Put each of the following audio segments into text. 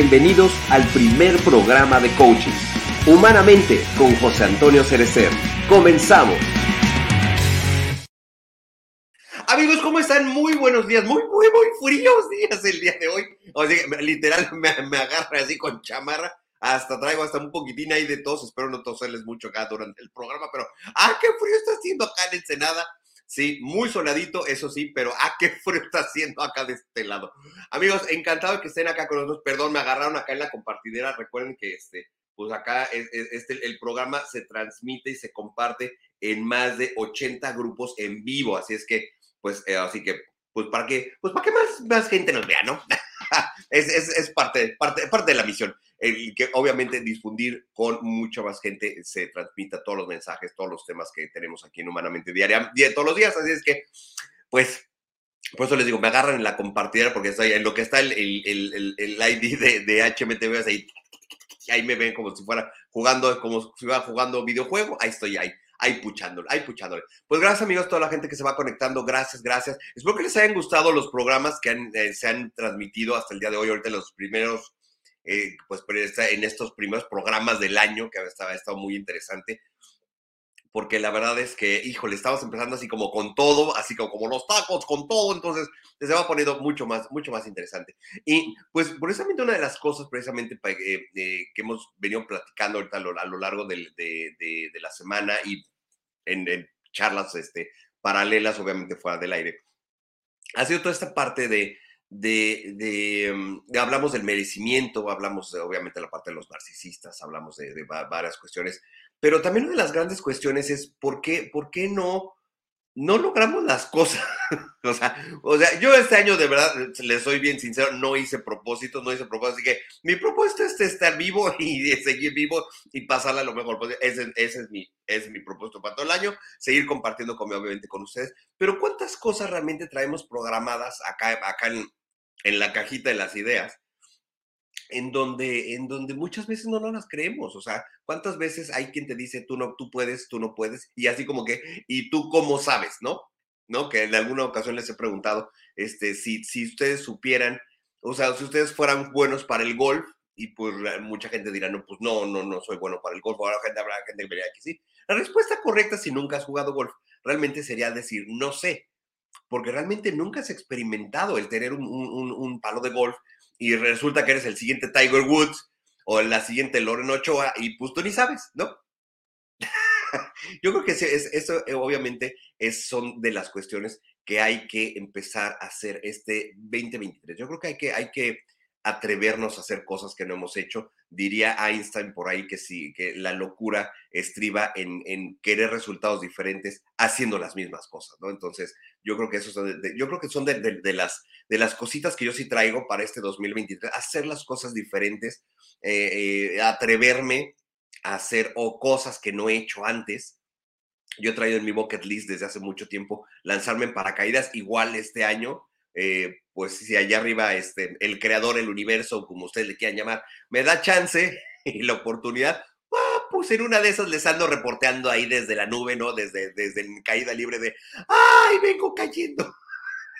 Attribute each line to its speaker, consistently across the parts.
Speaker 1: Bienvenidos al primer programa de coaching. Humanamente con José Antonio Cerecer. Comenzamos. Amigos, ¿cómo están? Muy buenos días, muy, muy, muy fríos días el día de hoy. O sea, literal me, me agarra así con chamarra. Hasta traigo hasta un poquitín ahí de tos. Espero no toserles mucho acá durante el programa, pero ¡ah, qué frío está haciendo acá en Ensenada! Sí, muy soladito, eso sí, pero ¿a qué frío está haciendo acá de este lado? Amigos, encantado que estén acá con nosotros. Perdón, me agarraron acá en la compartidera. Recuerden que este, pues acá este, el programa se transmite y se comparte en más de 80 grupos en vivo. Así es que, pues, eh, así que, pues, para que, pues, para que más, más gente nos vea, ¿no? es, es, es, parte, parte, parte de la misión el que obviamente difundir con mucha más gente se transmita todos los mensajes, todos los temas que tenemos aquí en Humanamente Diaria, todos los días. Así es que, pues, por eso les digo, me agarran en la compartidera porque estoy en lo que está el, el, el, ID de, de HMTV, ahí, ahí me ven como si fuera jugando, como si fuera jugando videojuego, ahí estoy ahí ahí puchándole, ahí puchándole. Pues gracias amigos, toda la gente que se va conectando, gracias, gracias. Espero que les hayan gustado los programas que eh, se han transmitido hasta el día de hoy, ahorita los primeros eh, pues en estos primeros programas del año, que ha estado, estado muy interesante, porque la verdad es que, híjole, estamos empezando así como con todo, así como, como los tacos, con todo, entonces se va poniendo mucho más, mucho más interesante. Y pues precisamente una de las cosas precisamente eh, eh, que hemos venido platicando ahorita a lo, largo de, de, la semana y en, en, charlas este, paralelas, obviamente fuera del aire, ha sido toda esta parte de de, mm, de, hablamos del merecimiento, hablamos obviamente de la parte de los narcisistas, hablamos de, de, varias cuestiones, pero también una de las grandes cuestiones es por qué, por qué no, no logramos las cosas. o, sea, o sea, yo este año de verdad, les soy bien sincero, no hice propósitos, no hice propósitos, así que mi propósito es estar vivo y seguir vivo y pasarla lo mejor posible. Ese, ese, es, mi, es mi propósito para todo el año, seguir compartiendo con, obviamente con ustedes. Pero ¿cuántas cosas realmente traemos programadas acá, acá en, en la cajita de las ideas, en donde, en donde muchas veces no nos las creemos. O sea, ¿cuántas veces hay quien te dice, tú no, tú puedes, tú no puedes? Y así como que, ¿y tú cómo sabes, no? ¿No? Que en alguna ocasión les he preguntado, este, si, si ustedes supieran, o sea, si ustedes fueran buenos para el golf, y pues mucha gente dirá, no, pues no, no, no soy bueno para el golf, ahora gente, habrá gente que diría que sí. La respuesta correcta, si nunca has jugado golf, realmente sería decir, no sé porque realmente nunca has experimentado el tener un, palo de golf y resulta que eres el siguiente Tiger Woods o la siguiente Loren Ochoa y pues tú ni sabes, ¿no? Yo creo que eso eh, obviamente es, son de las cuestiones que hay que empezar a hacer este 2023. Yo creo que hay que, hay que atrevernos a hacer cosas que no hemos hecho. Diría Einstein por ahí que sí, que la locura estriba en, querer resultados diferentes haciendo las mismas cosas, ¿no? Entonces, yo creo que eso son de, yo creo que son de, las, de las cositas que yo sí traigo para este 2023, hacer las cosas diferentes, eh, eh, atreverme a hacer o cosas que no he hecho antes. Yo he traído en mi bucket list desde hace mucho tiempo lanzarme en paracaídas igual este año eh, pues si allá arriba este, el creador, el universo, como ustedes le quieran llamar, me da chance y la oportunidad, pues en una de esas les ando reporteando ahí desde la nube, ¿no? Desde, desde caída libre de, ¡ay, vengo cayendo!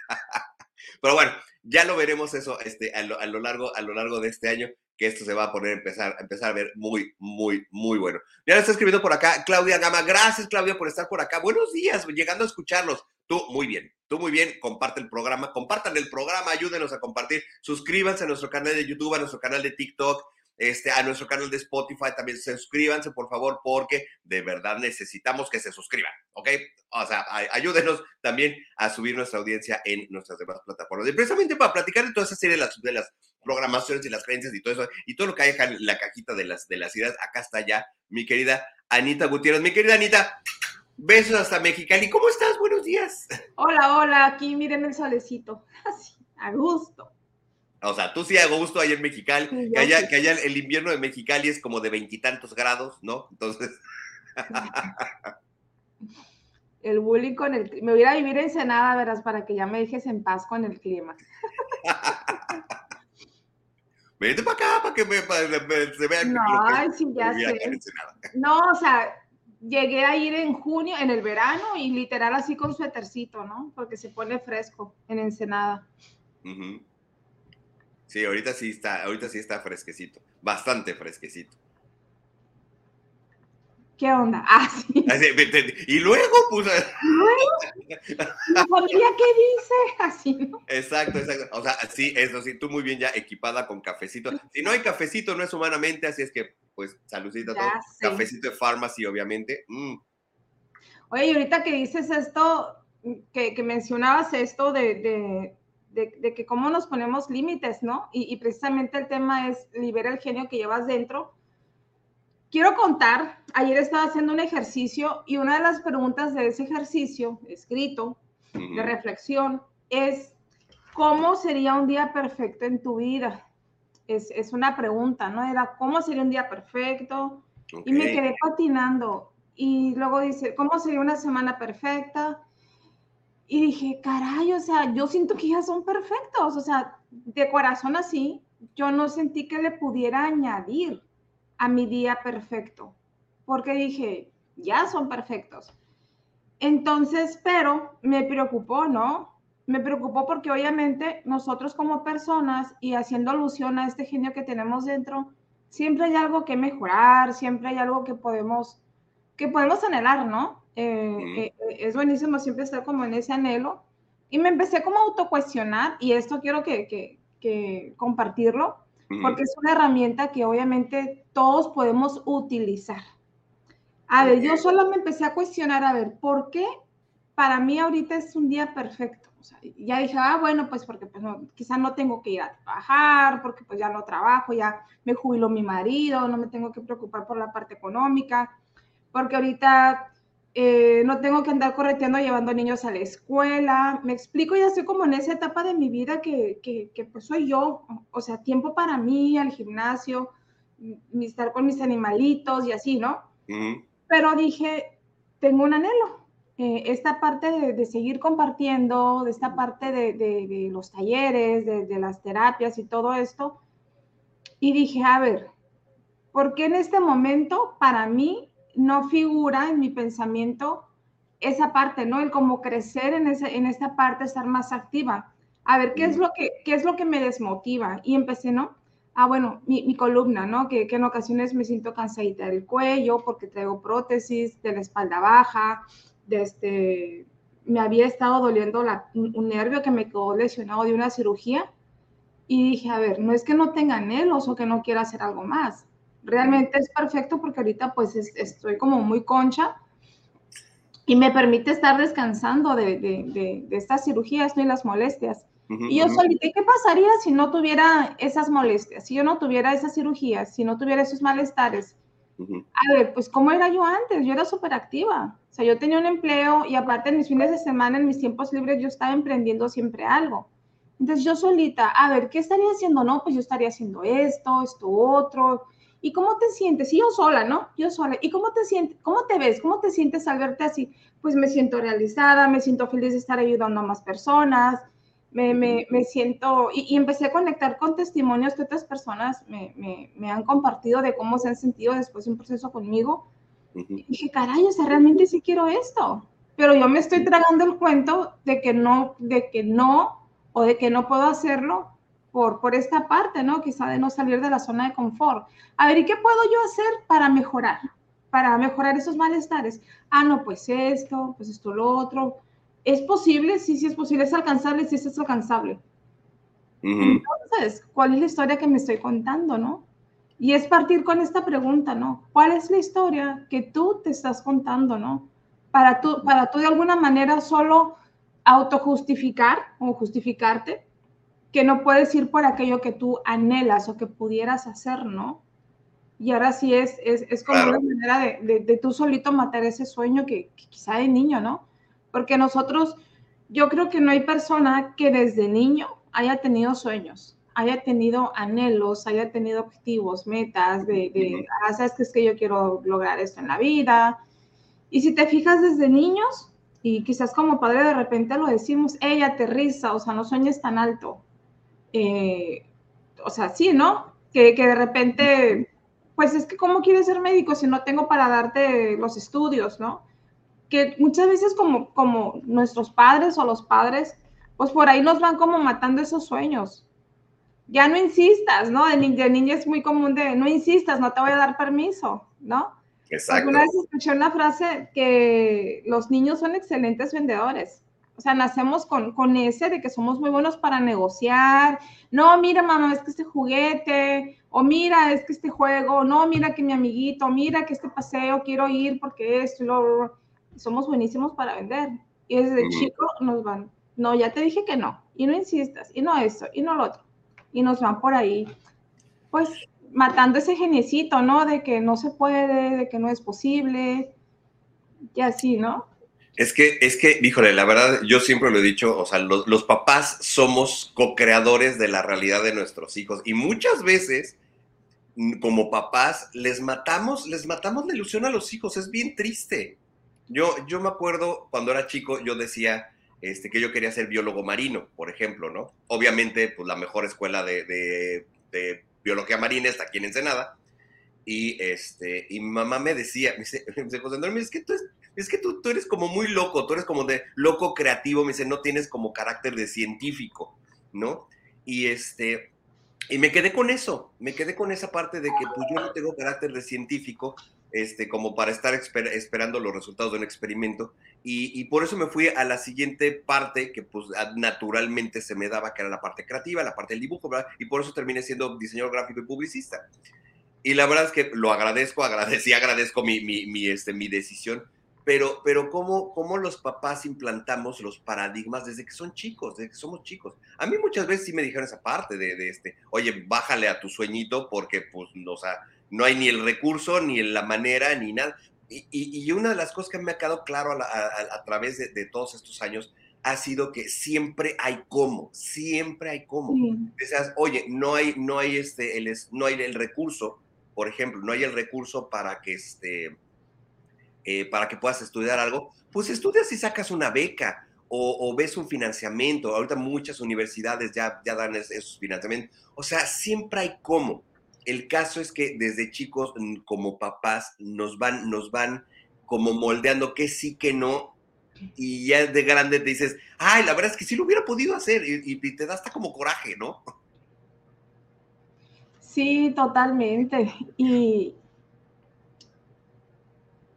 Speaker 1: Pero bueno, ya lo veremos eso este, a, lo, largo, a lo largo de este año, que esto se va a poner, empezar, a empezar a ver muy, muy, muy bueno. Ya está escribiendo por acá Claudia Gama. Gracias, Claudia, por estar por acá. Buenos días, llegando a escucharlos. Tú, muy bien. Tú, muy bien. Comparte el programa. Compartan el programa. Ayúdenos a compartir. Suscríbanse a nuestro canal de YouTube, a nuestro canal de TikTok, este, a nuestro canal de Spotify. También suscríbanse, por favor, porque de verdad necesitamos que se suscriban. ¿Ok? O sea, ayúdenos también a subir nuestra audiencia en nuestras demás plataformas. Y precisamente para platicar de toda esa serie de las, de las programaciones y las creencias y todo eso, y todo lo que hay en la cajita de las, de las ideas, acá está ya mi querida Anita Gutiérrez. Mi querida Anita, Besos hasta Mexicali. ¿Cómo estás? Buenos días.
Speaker 2: Hola, hola. Aquí miren el solecito. Así, a gusto.
Speaker 1: O sea, tú sí a gusto ahí en Mexicali. que, allá, que allá el invierno de Mexicali es como de veintitantos grados, ¿no? Entonces.
Speaker 2: el bullying con el Me voy a vivir en Senada, verás, para que ya me dejes en paz con el clima.
Speaker 1: Vete para acá para que me, se vean.
Speaker 2: No, sí, ya sé. No, o sea, llegué a ir en junio, en el verano, y literal así con suétercito, ¿no? Porque se pone fresco en Ensenada.
Speaker 1: Sí, ahorita sí está, ahorita sí está fresquecito, bastante fresquecito.
Speaker 2: ¿Qué onda? Ah, sí.
Speaker 1: Y luego, pues.
Speaker 2: ¿Luego? familia qué dice? Así, ¿no?
Speaker 1: Exacto, exacto. O sea, sí, eso sí, tú muy bien ya equipada con cafecito. Si no hay cafecito, no es humanamente, así es que, pues, saludcita todo. Cafecito de farmacia, obviamente. Mm.
Speaker 2: Oye, y ahorita que dices esto, que, mencionabas esto de, que cómo nos ponemos límites, ¿no? Y, y precisamente el tema es libera el genio que llevas dentro Quiero contar, ayer estaba haciendo un ejercicio y una de las preguntas de ese ejercicio escrito, de reflexión, es, ¿cómo sería un día perfecto en tu vida? Es, es una pregunta, ¿no? Era, ¿cómo sería un día perfecto? Y me quedé patinando. Y luego dice, ¿cómo sería una semana perfecta? Y dije, caray, o sea, yo siento que ya son perfectos, o sea, de corazón así, yo no sentí que le pudiera añadir a mi día perfecto, porque dije, ya son perfectos. Entonces, pero me preocupó, ¿no? Me preocupó porque obviamente nosotros como personas y haciendo alusión a este genio que tenemos dentro, siempre hay algo que mejorar, siempre hay algo que podemos, que podemos anhelar, ¿no? Eh, eh, es buenísimo siempre estar como en ese anhelo. Y me empecé como a autocuestionar, y esto quiero que, que, que compartirlo porque es una herramienta que obviamente todos podemos utilizar. A ver, yo solo me empecé a cuestionar, a ver, ¿por qué para mí ahorita es un día perfecto? O sea, ya dije, ah, bueno, pues porque pues no, quizá no tengo que ir a trabajar, porque pues ya no trabajo, ya me jubiló mi marido, no me tengo que preocupar por la parte económica, porque ahorita eh, no tengo que andar correteando llevando niños a la escuela. Me explico, ya estoy como en esa etapa de mi vida que, que, pues soy yo, o sea, tiempo para mí, al gimnasio, estar con mis animalitos y así, ¿no? Pero dije, tengo un anhelo. Eh, esta parte de, seguir compartiendo, de esta parte de, de, de los talleres, de, las terapias y todo esto. Y dije, a ver, ¿por qué en este momento para mí no figura en mi pensamiento esa parte, ¿no? El cómo crecer en, ese, en esta parte, estar más activa. A ver, ¿qué es lo que, qué es lo que me desmotiva? Y empecé, ¿no? Ah, bueno, mi, columna, ¿no? Que, en ocasiones me siento cansadita del cuello porque traigo prótesis, de la espalda baja, de este, me había estado doliendo un nervio que me quedó lesionado de una cirugía. Y dije, a ver, no es que no tenga anhelos o que no quiera hacer algo más, realmente es perfecto porque ahorita pues estoy como muy concha y me permite estar descansando de, de, de, estas cirugías ¿no? y las molestias. y yo solita, ¿qué pasaría si no tuviera esas molestias? Si yo no tuviera esas cirugías, si no tuviera esos malestares. A ver, pues ¿cómo era yo antes? Yo era súper activa. O sea, yo tenía un empleo y aparte en mis fines de semana, en mis tiempos libres, yo estaba emprendiendo siempre algo. Entonces yo solita, a ver, ¿qué estaría haciendo? No, pues yo estaría haciendo esto, esto, otro ¿Y cómo te sientes? Y yo sola, ¿no? Yo sola. ¿Y cómo te sientes? ¿Cómo te ves? ¿Cómo te sientes al verte así? Pues me siento realizada, me siento feliz de estar ayudando a más personas, me, me, me siento, y, empecé a conectar con testimonios que otras personas me, me, han compartido de cómo se han sentido después de un proceso conmigo. Y dije, caray, o sea, realmente sí quiero esto, pero yo me estoy tragando el cuento de que no, de que no, o de que no puedo hacerlo por, por esta parte, ¿no? Quizá de no salir de la zona de confort. A ver, ¿y qué puedo yo hacer para mejorar? Para mejorar esos malestares. Ah, no, pues esto, pues esto, lo otro. ¿Es posible? Sí, sí es posible. ¿Es alcanzable? Sí, sí es alcanzable. Entonces, ¿cuál es la historia que me estoy contando, no? Y es partir con esta pregunta, ¿no? ¿Cuál es la historia que tú te estás contando, no? Para tú, para tú de alguna manera solo autojustificar o justificarte que no puedes ir por aquello que tú anhelas o que pudieras hacer, ¿no? Y ahora sí es, es, como una manera de, de, tú solito matar ese sueño que, quizá de niño, ¿no? Porque nosotros, yo creo que no hay persona que desde niño haya tenido sueños, haya tenido anhelos, haya tenido objetivos, metas de, de ah, sabes que es que yo quiero lograr esto en la vida. Y si te fijas desde niños, y quizás como padre de repente lo decimos, ella aterriza, o sea, no sueñes tan alto, eh, o sea, sí, ¿no? Que, de repente, pues es que ¿cómo quieres ser médico si no tengo para darte los estudios, ¿no? Que muchas veces como, como nuestros padres o los padres, pues por ahí nos van como matando esos sueños. ya no insistas, ¿no? De, de niña es muy común de, no insistas, no te voy a dar permiso, ¿no? Exacto. Una vez escuché una frase que los niños son excelentes vendedores. O sea, nacemos con, con ese de que somos muy buenos para negociar. No, mira, mamá, es que este juguete, o mira, es que este juego, no, mira que mi amiguito, mira que este paseo quiero ir porque esto lo, somos buenísimos para vender. Y desde chico nos van, no, ya te dije que no, y no insistas, y no eso, y no lo otro. Y nos van por ahí, pues, matando ese geniecito, ¿no? De que no se puede, de que no es posible, y así, ¿no?
Speaker 1: Es que, es que, híjole, la verdad, yo siempre lo he dicho, o sea, los, papás somos co-creadores de la realidad de nuestros hijos y muchas veces, mm, como papás, les matamos, les matamos la ilusión a los hijos, es bien triste. Yo, yo me acuerdo cuando era chico, yo decía este, que yo quería ser biólogo marino, por ejemplo, ¿no? Obviamente, pues la mejor escuela de, de, de biología marina está aquí en Ensenada. Y, este, y mamá me decía, me dice, José Antonio, es que tú, es que tú, tú, eres como muy loco, tú eres como de loco creativo, me dice, no tienes como carácter de científico, ¿no? Y este, y me quedé con eso, me quedé con esa parte de que pues yo no tengo carácter de científico, este, como para estar esperando los resultados de un experimento. Y, y, por eso me fui a la siguiente parte que pues naturalmente se me daba, que era la parte creativa, la parte del dibujo, ¿verdad? Y por eso terminé siendo diseñador gráfico y publicista. Y la verdad es que lo agradezco, agradecí, agradezco mi, mi, mi, este, mi decisión, pero, pero ¿cómo, ¿cómo los papás implantamos los paradigmas desde que son chicos, desde que somos chicos? A mí muchas veces sí me dijeron esa parte de, de este, oye, bájale a tu sueñito porque, pues, o sea, no hay ni el recurso, ni la manera, ni nada. Y, y, una de las cosas que me ha quedado claro a, a, a través de, de, todos estos años ha sido que siempre hay cómo, siempre hay cómo. Mm. oye, no hay, no hay este, el, no hay el recurso, por ejemplo, no hay el recurso para que este, eh, para que puedas estudiar algo, pues estudias y sacas una beca o, ves un financiamiento. Ahorita muchas universidades ya, ya dan esos financiamientos. O sea, siempre hay cómo. El caso es que desde chicos, mm, como papás, nos van, nos van como moldeando que sí, que no. Y ya de grande te dices, ay, la verdad es que sí lo hubiera podido hacer. Y, y te da hasta como coraje, ¿no?
Speaker 2: Sí, totalmente. Y,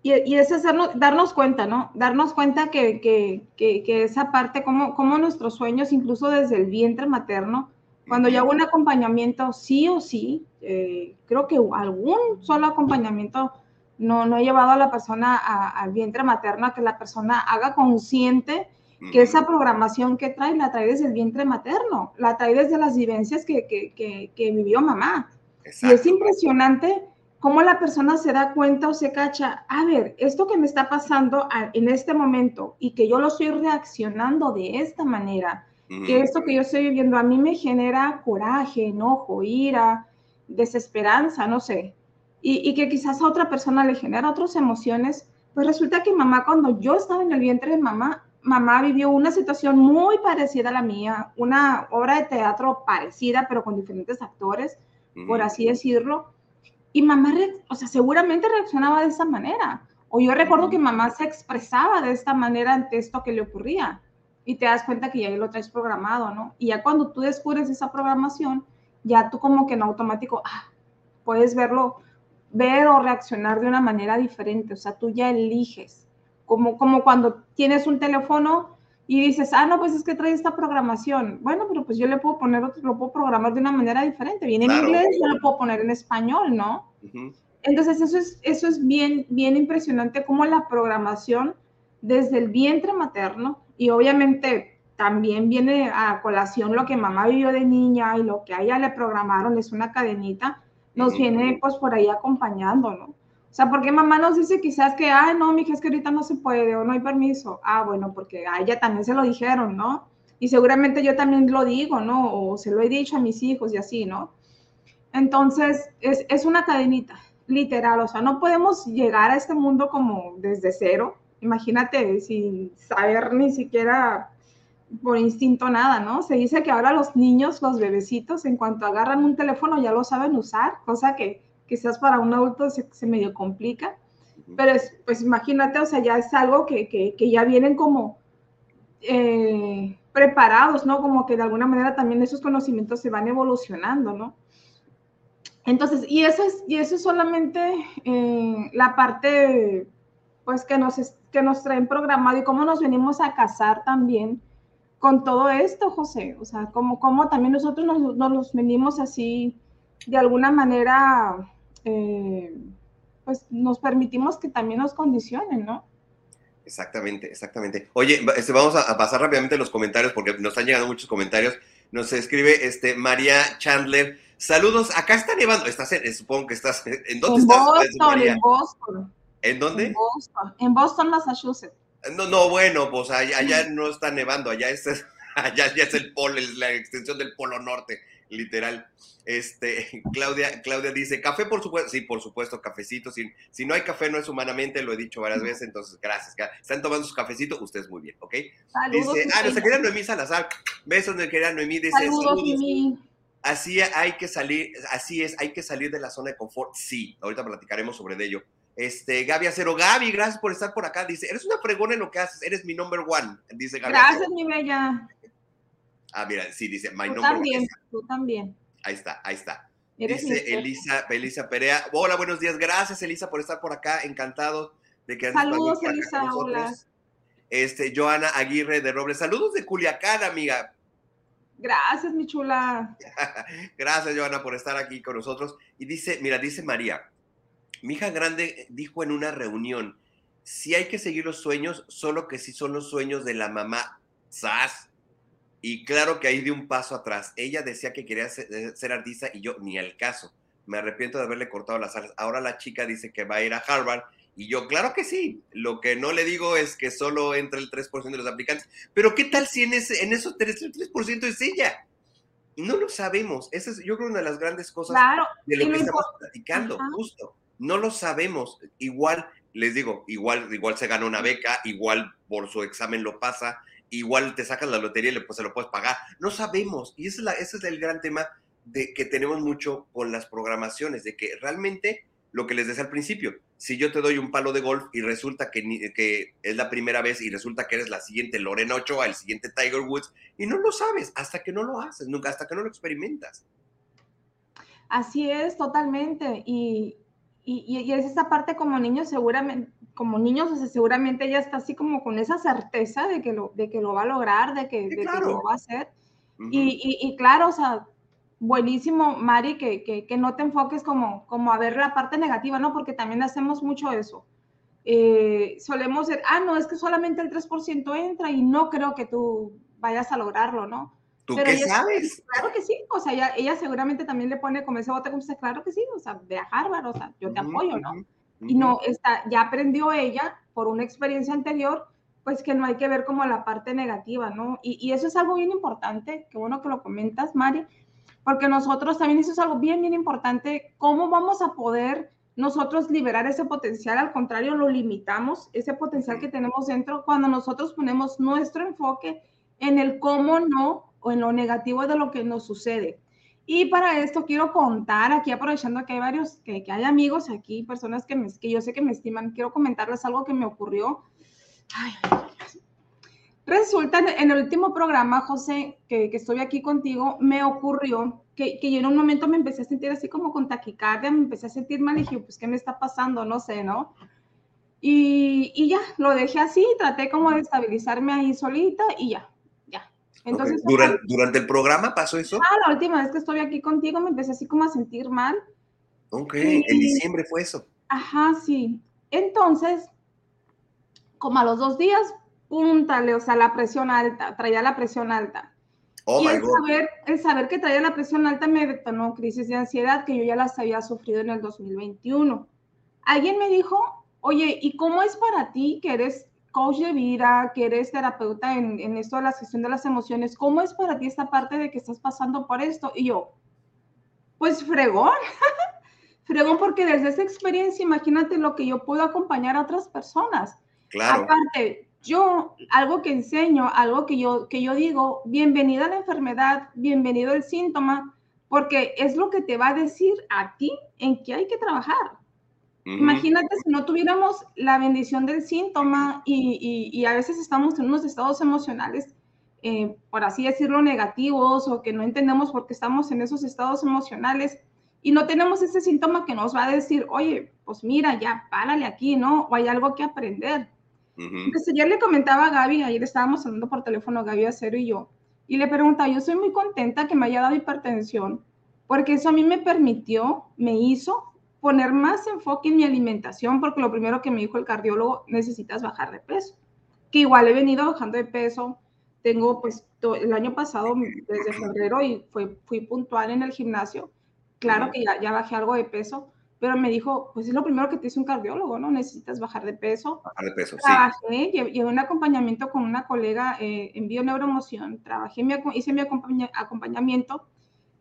Speaker 2: y, es hacernos, darnos cuenta, ¿no? Darnos cuenta que, que, que, esa parte, como, como nuestros sueños, incluso desde el vientre materno, cuando yo hago un acompañamiento, sí o sí, eh, creo que algún solo acompañamiento no, no he llevado a la persona al vientre materno a que la persona haga consciente que esa programación que trae la trae desde el vientre materno, la trae desde las vivencias que, que, que, vivió mamá. Y es impresionante cómo la persona se da cuenta o se cacha, a ver, esto que me está pasando en este momento y que yo lo estoy reaccionando de esta manera, que esto que yo estoy viviendo a mí me genera coraje, enojo, ira, desesperanza, no sé, y, que quizás a otra persona le genera otras emociones, pues resulta que mamá, cuando yo estaba en el vientre de mamá, mamá vivió una situación muy parecida a la mía, una obra de teatro parecida, pero con diferentes actores, por así decirlo, y mamá, o sea, seguramente reaccionaba de esa manera. O yo recuerdo que mamá se expresaba de esta manera ante esto que le ocurría. Y te das cuenta que ya lo traes programado, ¿no? Y ya cuando tú descubres esa programación, ya tú como que en automático, ah, puedes verlo, ver o reaccionar de una manera diferente. O sea, tú ya eliges. Como, como cuando tienes un teléfono y dices, ah, no, pues es que trae esta programación. Bueno, pero pues yo le puedo poner otro, lo puedo programar de una manera diferente. Viene en inglés, yo lo puedo poner en español, ¿no? Entonces, eso es, eso es bien, bien impresionante como la programación desde el vientre materno y obviamente también viene a colación lo que mamá vivió de niña y lo que a ella le programaron es una cadenita, nos viene pues por ahí acompañando, ¿no? O sea, porque mamá nos dice quizás que, ay, no, mija, es que ahorita no se puede o no hay permiso. Ah, bueno, porque a ella también se lo dijeron, ¿no? Y seguramente yo también lo digo, ¿no? O se lo he dicho a mis hijos y así, ¿no? Entonces, es, es una cadenita, literal. O sea, no podemos llegar a este mundo como desde cero. Imagínate, sin saber ni siquiera por instinto nada, ¿no? Se dice que ahora los niños, los bebecitos, en cuanto agarran un teléfono ya lo saben usar, cosa que quizás para un adulto se, se medio complica, pero es, pues imagínate, o sea, ya es algo que, que, que ya vienen como, eh, preparados, ¿no? Como que de alguna manera también esos conocimientos se van evolucionando, ¿no? Entonces, y eso es, y eso es solamente eh, la parte, pues, que nos, que nos traen programado y cómo nos venimos a casar también con todo esto, José. O sea, como, como también nosotros nos, nos los venimos así, de alguna manera, eh, pues, nos permitimos que también nos condicionen, ¿no?
Speaker 1: Exactamente, exactamente. Oye, este, vamos a, pasar rápidamente los comentarios porque nos están llegando muchos comentarios. Nos escribe este María Chandler. Saludos, acá está nevando. Estás en, supongo que estás. ¿En dónde
Speaker 2: en
Speaker 1: estás?
Speaker 2: Boston, en Boston.
Speaker 1: ¿En dónde?
Speaker 2: En Boston, en Boston, Massachusetts.
Speaker 1: No, no, bueno, pues allá, no está nevando, allá es, allá ya es el polo, la extensión del polo norte, literal. Este, Claudia, Claudia dice, café por supuesto, sí, por supuesto, cafecito, si, si no hay café no es humanamente, lo he dicho varias veces, entonces gracias. Están tomando sus cafecitos, ustedes muy bien, ¿ok?
Speaker 2: Saludos,
Speaker 1: dice, ah, nuestra querida Noemí Salazar, besos, nuestra querida Noemí, dice,
Speaker 2: saludos, saludos
Speaker 1: Así hay que salir, así es, hay que salir de la zona de confort. Sí, ahorita platicaremos sobre ello. Este, Gaby Acero, Gaby, gracias por estar por acá. Dice, eres una fregona en lo que haces, eres mi number one, dice Gaby.
Speaker 2: Gracias, mi bella.
Speaker 1: Ah, mira, sí, dice, my
Speaker 2: tú
Speaker 1: number
Speaker 2: también. Tú también.
Speaker 1: Ahí está, ahí está. dice Elisa, Elisa Perea. Hola, buenos días. Gracias, Elisa, por estar por acá. Encantado de que
Speaker 2: Saludos, Elisa. Hola.
Speaker 1: Este, Joana Aguirre de Robles. Saludos de Culiacán, amiga.
Speaker 2: Gracias, mi chula.
Speaker 1: Gracias, Joana, por estar aquí con nosotros. Y dice, mira, dice María, mi hija grande dijo en una reunión, si hay que seguir los sueños, solo que si son los sueños de la mamá, ¡zas! Y claro que ahí di un paso atrás. Ella decía que quería ser, ser artista y yo ni al caso. Me arrepiento de haberle cortado las alas. Ahora la chica dice que va a ir a Harvard y yo, claro que sí. Lo que no le digo es que solo entra el 3% de los aplicantes. Pero ¿qué tal si en, ese, en esos 3, el 3% es ella? No lo sabemos. Esa es, yo creo, una de las grandes cosas de lo que estamos platicando, justo. No lo sabemos. Igual, les digo, igual, igual se gana una beca, igual por su examen lo pasa, igual te sacas la lotería y pues, se lo puedes pagar. No sabemos. Y es, la, ese es el gran tema de que tenemos mucho con las programaciones, de que realmente lo que les decía al principio, si yo te doy un palo de golf y resulta que, que, es la primera vez y resulta que eres la siguiente Lorena Ochoa, el siguiente Tiger Woods, y no lo sabes hasta que no lo haces, nunca, hasta que no lo experimentas.
Speaker 2: Así es, totalmente. Y, y, es esa parte como niños, seguramente, como niños, o sea, seguramente ella está así como con esa certeza de que lo, de que lo va a lograr, de que, de que lo va a hacer. y, y, claro, o sea, buenísimo, Mari, que, que, no te enfoques como, como a ver la parte negativa, ¿no? Porque también hacemos mucho eso. Eh, solemos decir, ah, no, es que solamente el 3% entra y no creo que tú vayas a lograrlo, ¿no?
Speaker 1: ¿Tú qué sabes?
Speaker 2: Claro que sí, o sea, ella, ella, seguramente también le pone como ese bote, como dice, claro que sí, o sea, ve a Harvard, o sea, yo te apoyo, ¿no? Y no, está, ya aprendió ella por una experiencia anterior, pues que no hay que ver como la parte negativa, ¿no? Y, y eso es algo bien importante, qué bueno que lo comentas, Mari, porque nosotros también eso es algo bien, bien importante, cómo vamos a poder nosotros liberar ese potencial, al contrario, lo limitamos, ese potencial que tenemos dentro, cuando nosotros ponemos nuestro enfoque en el cómo no o en lo negativo de lo que nos sucede. Y para esto quiero contar, aquí aprovechando que hay varios, que, que hay amigos aquí, personas que, me, que yo sé que me estiman, quiero comentarles algo que me ocurrió. Ay, Resulta, en el último programa, José, que, que estoy aquí contigo, me ocurrió que, que, yo en un momento me empecé a sentir así como con taquicardia, me empecé a sentir mal y dije, pues, ¿qué me está pasando? No sé, ¿no? Y, y ya, lo dejé así, traté como de estabilizarme ahí solita y ya, Entonces,
Speaker 1: ¿Durante, ¿Durante, el programa pasó eso?
Speaker 2: Ah, la última vez que estoy aquí contigo me empecé así como a sentir mal.
Speaker 1: Ok, en diciembre fue eso.
Speaker 2: Ajá, sí. Entonces, como a los dos días, púntale, o sea, la presión alta, traía la presión alta.
Speaker 1: Oh
Speaker 2: y el saber, el saber que traía la presión alta me detonó crisis de ansiedad que yo ya las había sufrido en el 2021. Alguien me dijo, oye, ¿y cómo es para ti que eres coach de vida, que eres terapeuta en, en esto de la gestión de las emociones? ¿Cómo es para ti esta parte de que estás pasando por esto? Y yo, pues fregón, fregón porque desde esa experiencia imagínate lo que yo puedo acompañar a otras personas.
Speaker 1: Claro.
Speaker 2: Aparte, yo algo que enseño, algo que yo, que yo digo, bienvenida a la enfermedad, bienvenido el síntoma, porque es lo que te va a decir a ti en qué hay que trabajar. Imagínate si no tuviéramos la bendición del síntoma y, y, a veces estamos en unos estados emocionales eh, por así decirlo, negativos o que no entendemos por qué estamos en esos estados emocionales y no tenemos ese síntoma que nos va a decir, oye, pues mira, ya, párale aquí, ¿no? O hay algo que aprender. Entonces, ayer le comentaba a Gaby, ayer estábamos hablando por teléfono Gaby Acero y yo, y le preguntaba, yo soy muy contenta que me haya dado hipertensión, porque eso a mí me permitió, me hizo poner más enfoque en mi alimentación, porque lo primero que me dijo el cardiólogo, necesitas bajar de peso, que igual he venido bajando de peso, tengo pues el año pasado, desde febrero, y fue, fui puntual en el gimnasio, claro que ya, ya bajé algo de peso, pero me dijo, pues es lo primero que te dice un cardiólogo, ¿no? Necesitas bajar de peso.
Speaker 1: Bajar de peso,
Speaker 2: trabajé, sí. Llevé un acompañamiento con una colega eh, en bioneuromoción, trabajé, mi, hice mi acompañamiento,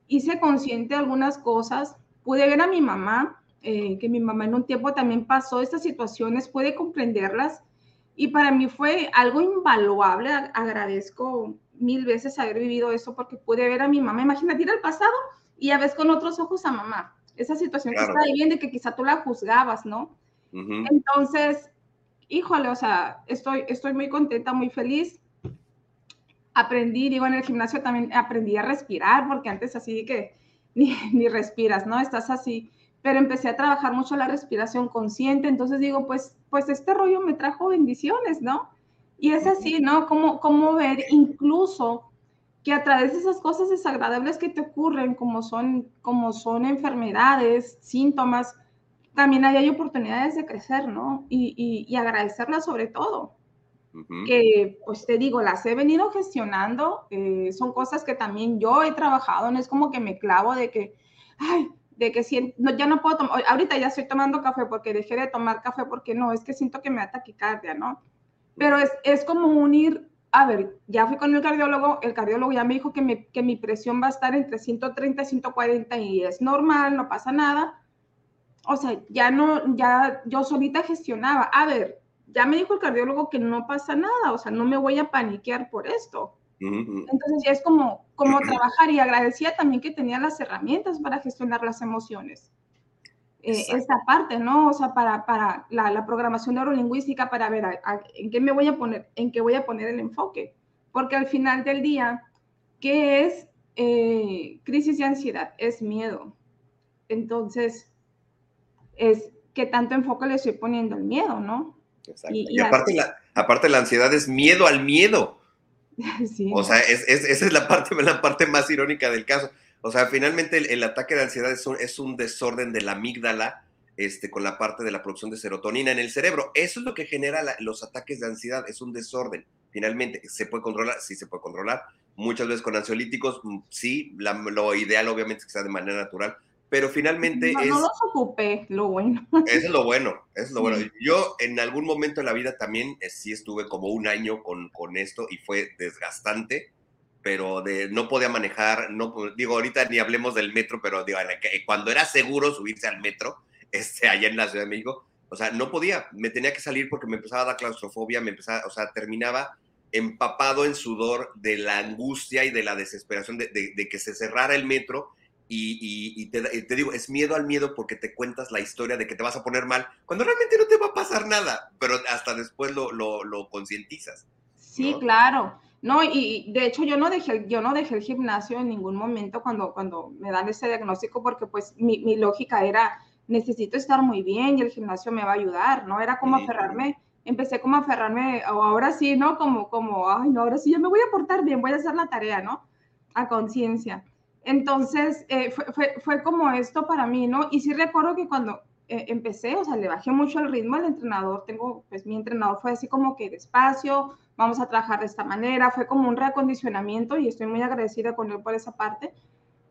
Speaker 2: hice consciente algunas cosas, pude ver a mi mamá, eh, que mi mamá en un tiempo también pasó estas situaciones, puede comprenderlas y para mí fue algo invaluable. Agradezco mil veces haber vivido eso porque pude ver a mi mamá. Imagínate ir al pasado y ya ves con otros ojos a mamá. Esa situación que está viviendo y que quizá tú la juzgabas, ¿no? Entonces, híjole, o sea, estoy, estoy muy contenta, muy feliz. Aprendí, digo, en el gimnasio también aprendí a respirar porque antes así que ni, ni respiras, ¿no? Estás así pero empecé a trabajar mucho la respiración consciente, entonces digo, pues, pues este rollo me trajo bendiciones, ¿no? Y es así, ¿no? Como, como ver incluso que a través de esas cosas desagradables que te ocurren, como son, como son enfermedades, síntomas, también hay oportunidades de crecer, ¿no? Y, y, agradecerlas sobre todo. Que, pues te digo, las he venido gestionando, eh, son cosas que también yo he trabajado, no es como que me clavo de que, ay, de que si, no, ya no puedo tomar, ahorita ya estoy tomando café porque dejé de tomar café porque no, es que siento que me da taquicardia, ¿no? Pero es, es como unir, a ver, ya fui con el cardiólogo, el cardiólogo ya me dijo que, me, que mi presión va a estar entre 130 y 140 y es normal, no pasa nada. O sea, ya no, ya yo solita gestionaba, a ver, ya me dijo el cardiólogo que no pasa nada, o sea, no me voy a paniquear por esto. Entonces ya es como, como trabajar y agradecía también que tenía las herramientas para gestionar las emociones. Eh, esta parte, ¿no? O sea, para, para la, la programación neurolingüística, para ver en qué me voy a poner, en qué voy a poner el enfoque. Porque al final del día, ¿qué es eh, crisis de ansiedad? Es miedo. Entonces, es qué tanto enfoque le estoy poniendo al miedo, ¿no?
Speaker 1: Exacto. Y, aparte, la, aparte la ansiedad es miedo al miedo. O sea, es, esa es la parte, la parte más irónica del caso. O sea, finalmente el, ataque de ansiedad es un, es un, desorden de la amígdala este, con la parte de la producción de serotonina en el cerebro. Eso es lo que genera los ataques de ansiedad, es un desorden. Finalmente, ¿se puede controlar? Sí, se puede controlar. Muchas veces con ansiolíticos, mm, sí, lo ideal obviamente es que sea de manera natural, pero finalmente
Speaker 2: no,
Speaker 1: es...
Speaker 2: No los ocupé, lo bueno.
Speaker 1: Es lo bueno, es lo bueno. Yo en algún momento de la vida también eh, sí estuve como un año con, con esto y fue desgastante, pero de, no podía manejar, no digo, ahorita ni hablemos del metro, pero digo, cuando era seguro subirse al metro, este, allá en la Ciudad de México, o sea, no podía, me tenía que salir porque me empezaba a dar claustrofobia, me empezaba, o sea, terminaba empapado en sudor de la angustia y de la desesperación de, de que se cerrara el metro y, te, digo, es miedo al miedo porque te cuentas la historia de que te vas a poner mal, cuando realmente no te va a pasar nada, pero hasta después lo, lo, concientizas.
Speaker 2: Sí, claro. No, y de hecho yo no dejé, yo no dejé el gimnasio en ningún momento cuando, cuando me dan ese diagnóstico porque pues mi, mi lógica era, necesito estar muy bien y el gimnasio me va a ayudar, ¿no? Era como aferrarme, empecé como a aferrarme, o ahora sí, ¿no? Como, como, ay, no, ahora sí ya me voy a portar bien, voy a hacer la tarea, ¿no? A conciencia. Entonces, eh, fue, fue, fue, como esto para mí, ¿no? Y sí recuerdo que cuando eh, empecé, o sea, le bajé mucho el ritmo al entrenador, tengo, pues mi entrenador fue así como que despacio, vamos a trabajar de esta manera, fue como un reacondicionamiento y estoy muy agradecida con él por esa parte.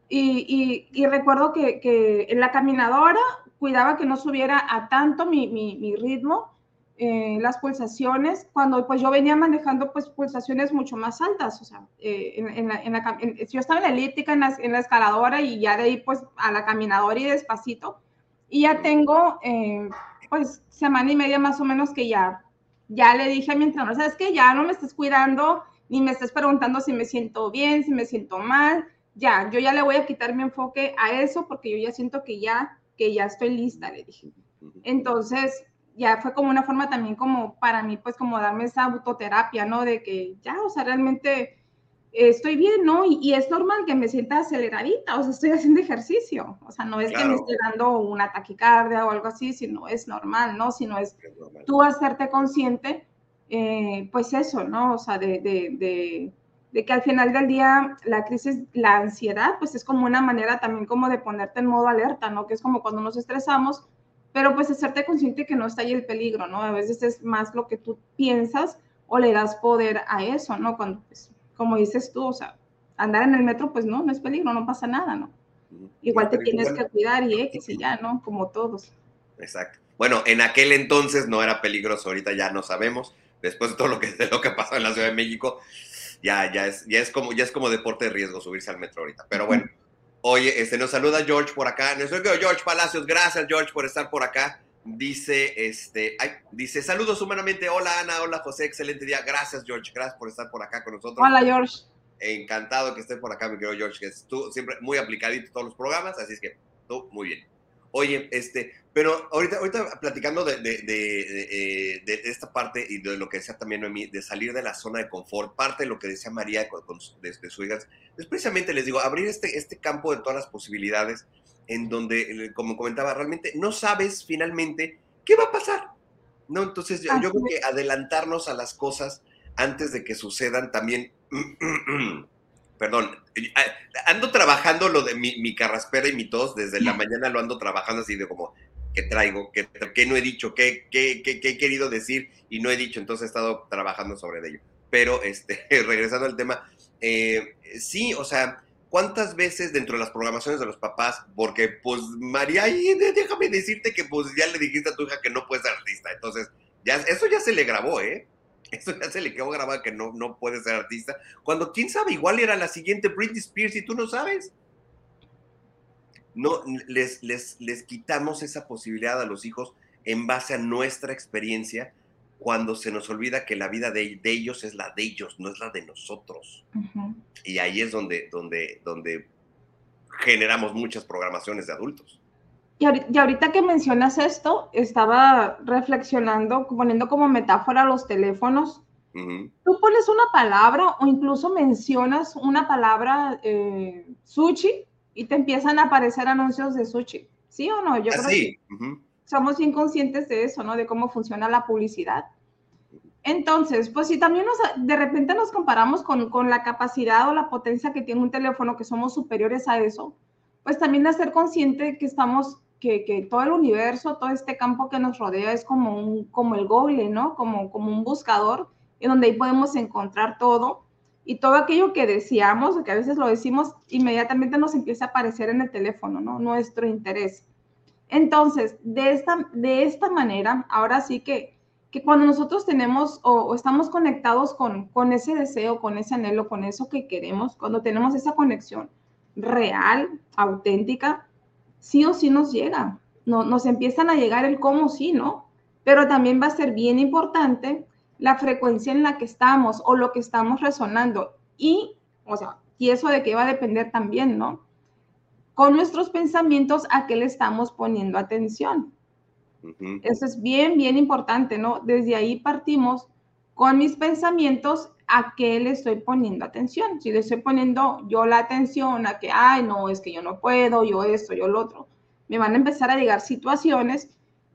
Speaker 2: Y, y, recuerdo que, que, en la caminadora cuidaba que no subiera a tanto mi, mi ritmo, eh, las pulsaciones, cuando pues yo venía manejando pues pulsaciones mucho más altas, o sea, eh, en, la, en la, yo estaba en la elíptica, en la, en la, escaladora y ya de ahí pues a la caminadora y despacito, y ya tengo eh, pues semana y media más o menos que ya, ya le dije a mi entrenador, sabes que ya no me estés cuidando, ni me estés preguntando si me siento bien, si me siento mal, ya, yo ya le voy a quitar mi enfoque a eso porque yo ya siento que ya, que ya estoy lista, le dije. Entonces, ya fue como una forma también como para mí, pues como darme esa autoterapia, ¿no? De que ya, o sea, realmente estoy bien, ¿no? Y, es normal que me sienta aceleradita, o sea, estoy haciendo ejercicio, o sea, no es que me esté dando una taquicardia o algo así, sino es normal, ¿no? Sino es, tú hacerte consciente, eh, pues eso, ¿no? O sea, de, de, de, que al final del día la crisis, la ansiedad, pues es como una manera también como de ponerte en modo alerta, ¿no? Que es como cuando nos estresamos, pero pues hacerte consciente que no está ahí el peligro, ¿no? A veces es más lo que tú piensas o le das poder a eso, ¿no? Cuando, pues, como dices tú, o sea, andar en el metro, pues no, no es peligro, no pasa nada, ¿no? Igual te tienes que cuidar y X y ya, ¿no? Como todos.
Speaker 1: Exacto. Bueno, en aquel entonces no era peligroso, ahorita ya no sabemos. Después de todo lo que, de lo que pasó en la Ciudad de México, ya, ya, es, ya, es como, ya es como deporte de riesgo subirse al metro ahorita. Pero bueno, oye, este, nos saluda George por acá. Nuestro George Palacios, gracias George por estar por acá. Dice, este, ay, dice, saludos humanamente. Hola Ana, hola José, excelente día. Gracias George, gracias por estar por acá con nosotros.
Speaker 2: Hola George.
Speaker 1: Encantado que estés por acá, mi querido George, que es tú siempre muy aplicadito en todos los programas, así es que tú muy bien. Oye, este, pero ahorita, ahorita platicando de, de, de, eh, de, esta parte y de lo que decía también Noemí, de salir de la zona de confort, parte de lo que decía María con, con de, su hija, es precisamente, les digo, abrir este, este campo de todas las posibilidades en donde, como comentaba, realmente no sabes finalmente qué va a pasar. ¿no? Entonces, yo, creo que adelantarnos a las cosas antes de que sucedan también. perdón, ando trabajando lo de mi, carraspera y mi tos, desde la mañana lo ando trabajando así de como, ¿qué traigo? ¿Qué, qué no he dicho? ¿Qué, qué, qué, he querido decir? Y no he dicho, entonces he estado trabajando sobre ello. Pero, este, regresando al tema, eh, sí, o sea, ¿cuántas veces dentro de las programaciones de los papás, porque pues María, déjame decirte que pues ya le dijiste a tu hija que no puedes ser artista, entonces ya, eso ya se le grabó, ¿eh? Eso ya se le quedó grabado que no, no puede ser artista. Cuando quién sabe, igual era la siguiente Britney Spears y tú no sabes. No, les, les, les quitamos esa posibilidad a los hijos en base a nuestra experiencia cuando se nos olvida que la vida de, ellos es la de ellos, no es la de nosotros. Y ahí es donde, donde, donde generamos muchas programaciones de adultos.
Speaker 2: Y ahorita que mencionas esto, estaba reflexionando, poniendo como metáfora los teléfonos. Tú pones una palabra o incluso mencionas una palabra eh, sushi y te empiezan a aparecer anuncios de sushi. ¿Sí o no?
Speaker 1: Yo creo que
Speaker 2: somos inconscientes de eso, ¿no? De cómo funciona la publicidad. Entonces, pues si también nos, de repente nos comparamos con, con, la capacidad o la potencia que tiene un teléfono, que somos superiores a eso, pues también de ser consciente que estamos, que, todo el universo, todo este campo que nos rodea es como, un, como el Google, ¿no? Como, como un buscador, en donde ahí podemos encontrar todo. Y todo aquello que decíamos, o que a veces lo decimos, inmediatamente nos empieza a aparecer en el teléfono, ¿no? Nuestro interés. Entonces, de esta, de esta manera, ahora sí que, que cuando nosotros tenemos o, estamos conectados con, con, ese deseo, con ese anhelo, con eso que queremos, cuando tenemos esa conexión real, auténtica, sí o sí nos llega. No, nos empiezan a llegar el cómo sí, ¿no? Pero también va a ser bien importante la frecuencia en la que estamos o lo que estamos resonando. Y, o sea, y eso de qué va a depender también, ¿no? con nuestros pensamientos a qué le estamos poniendo atención. Eso es bien, bien importante, ¿no? Desde ahí partimos con mis pensamientos a qué le estoy poniendo atención. Si le estoy poniendo yo la atención a que, ay, no, es que yo no puedo, yo esto, yo lo otro, me van a empezar a llegar situaciones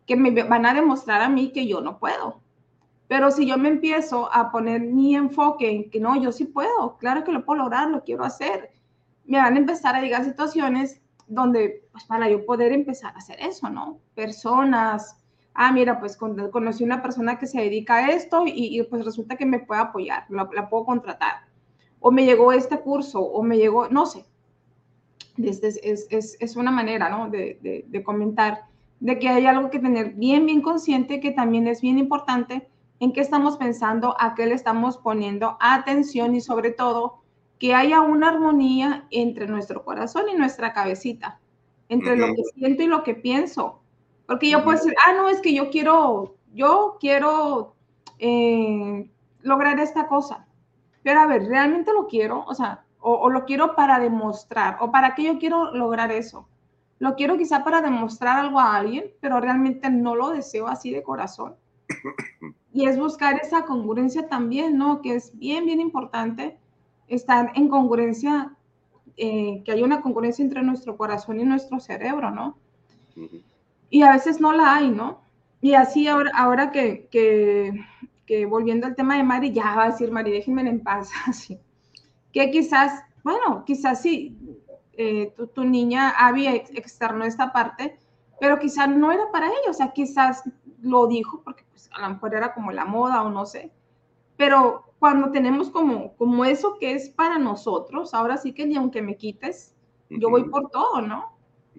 Speaker 2: que me van a demostrar a mí que yo no puedo. Pero si yo me empiezo a poner mi enfoque en que no, yo sí puedo, claro que lo puedo lograr, lo quiero hacer, me van a empezar a llegar situaciones donde, pues para yo poder empezar a hacer eso, ¿no? Personas, ah, mira, pues conocí una persona que se dedica a esto y, pues resulta que me puede apoyar, la, puedo contratar. O me llegó este curso, o me llegó, no sé. Este es, es, es, una manera, ¿no? De, de, de comentar de que hay algo que tener bien, bien consciente, que también es bien importante en qué estamos pensando, a qué le estamos poniendo atención y sobre todo que haya una armonía entre nuestro corazón y nuestra cabecita, entre lo que siento y lo que pienso. Porque yo puedo decir, ah, no, es que yo quiero, yo quiero eh, lograr esta cosa. Pero a ver, ¿realmente lo quiero? O sea, o, lo quiero para demostrar, o para qué yo quiero lograr eso. Lo quiero quizá para demostrar algo a alguien, pero realmente no lo deseo así de corazón. Y es buscar esa congruencia también, ¿no? Que es bien, bien importante estar en congruencia, eh, que hay una congruencia entre nuestro corazón y nuestro cerebro, ¿no? Y a veces no la hay, ¿no? Y así ahora, ahora que, que, volviendo al tema de Mari, ya va a decir Mari, déjenme en paz, así. Que quizás, bueno, quizás sí, eh, tu, niña había externó esta parte, pero quizás no era para ella, o sea, quizás lo dijo porque pues, a lo mejor era como la moda o no sé, pero cuando tenemos como, como eso que es para nosotros, ahora sí que ni aunque me quites, yo voy por todo, ¿no?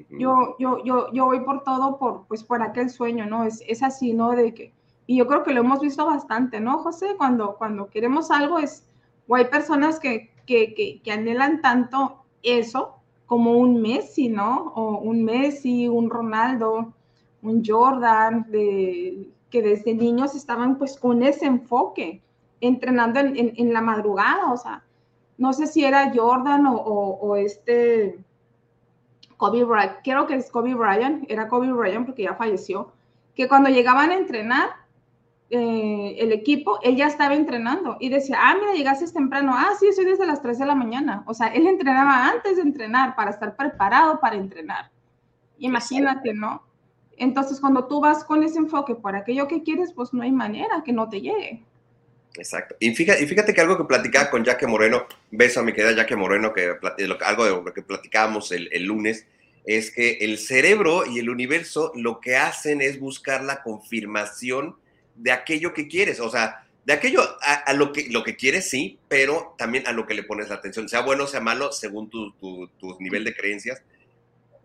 Speaker 2: Yo, yo, yo, yo voy por todo por, pues, por aquel sueño, ¿no? Es, es así, ¿no? De que, y yo creo que lo hemos visto bastante, ¿no, José? Cuando, cuando queremos algo es, o hay personas que, que, que, que anhelan tanto eso como un Messi, ¿no? O un Messi, un Ronaldo, un Jordan, de, que desde niños estaban pues con ese enfoque, entrenando en, en, la madrugada, o sea, no sé si era Jordan o, o, este Kobe Bryant, creo que es Kobe Bryant, era Kobe Bryant porque ya falleció, que cuando llegaban a entrenar, eh, el equipo, él ya estaba entrenando y decía, ah, mira, llegaste temprano, ah, sí, soy desde las 3 de la mañana. O sea, él entrenaba antes de entrenar para estar preparado para entrenar. Imagínate, ¿no? Entonces, cuando tú vas con ese enfoque por aquello que quieres, pues no hay manera que no te llegue.
Speaker 1: Exacto. Y fíjate, y fíjate que algo que platicaba con Jaque Moreno, beso a mi querida Jaque Moreno, que algo de lo que platicábamos el, el lunes, es que el cerebro y el universo lo que hacen es buscar la confirmación de aquello que quieres, o sea, de aquello a, lo, que, lo que quieres, sí, pero también a lo que le pones la atención, sea bueno o sea malo, según tu, nivel de creencias,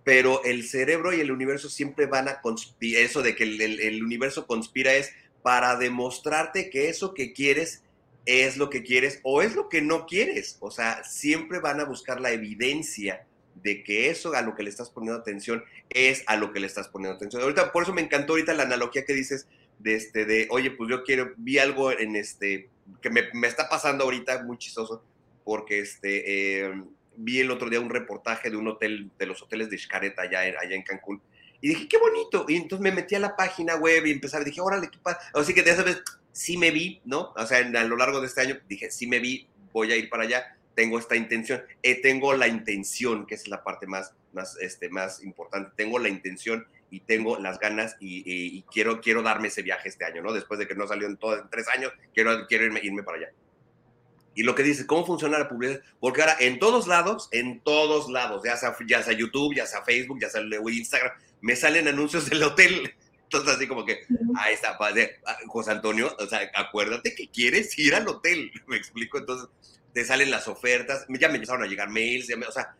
Speaker 1: pero el cerebro y el universo siempre van a conspirar, eso de que el, universo conspira es para demostrarte que eso que quieres es lo que quieres o es lo que no quieres, o sea, siempre van a buscar la evidencia de que eso a lo que le estás poniendo atención es a lo que le estás poniendo atención. Ahorita, por eso me encantó ahorita la analogía que dices de este, de, oye, pues yo quiero, vi algo en este, que me, me está pasando ahorita, muy chistoso, porque este, em, vi el otro día un reportaje de un hotel, de los hoteles de Xcaret allá, allá en Cancún, y dije, qué bonito, y entonces me metí a la página web y empecé, dije, órale, qué pasa, así que ya sabes, sí me vi, ¿no? O sea, a lo largo de este año dije, sí me vi, voy a ir para allá, tengo esta intención, eh, tengo la intención, que es la parte más, más, este, más importante, tengo la intención y tengo las ganas y, quiero, quiero darme ese viaje este año, ¿no? Después de que no salió en, todo, en tres años, quiero, quiero irme, irme para allá. Y lo que dice, ¿cómo funciona la publicidad? Porque ahora en todos lados, en todos lados, ya sea, ya sea YouTube, ya sea Facebook, ya sea Instagram, me salen anuncios del hotel. Entonces, así como que, ahí está, padre, ah, José Antonio, o sea, acuérdate que quieres ir al hotel, me explico. Entonces, te salen las ofertas, ya me empezaron a llegar mails, o sea,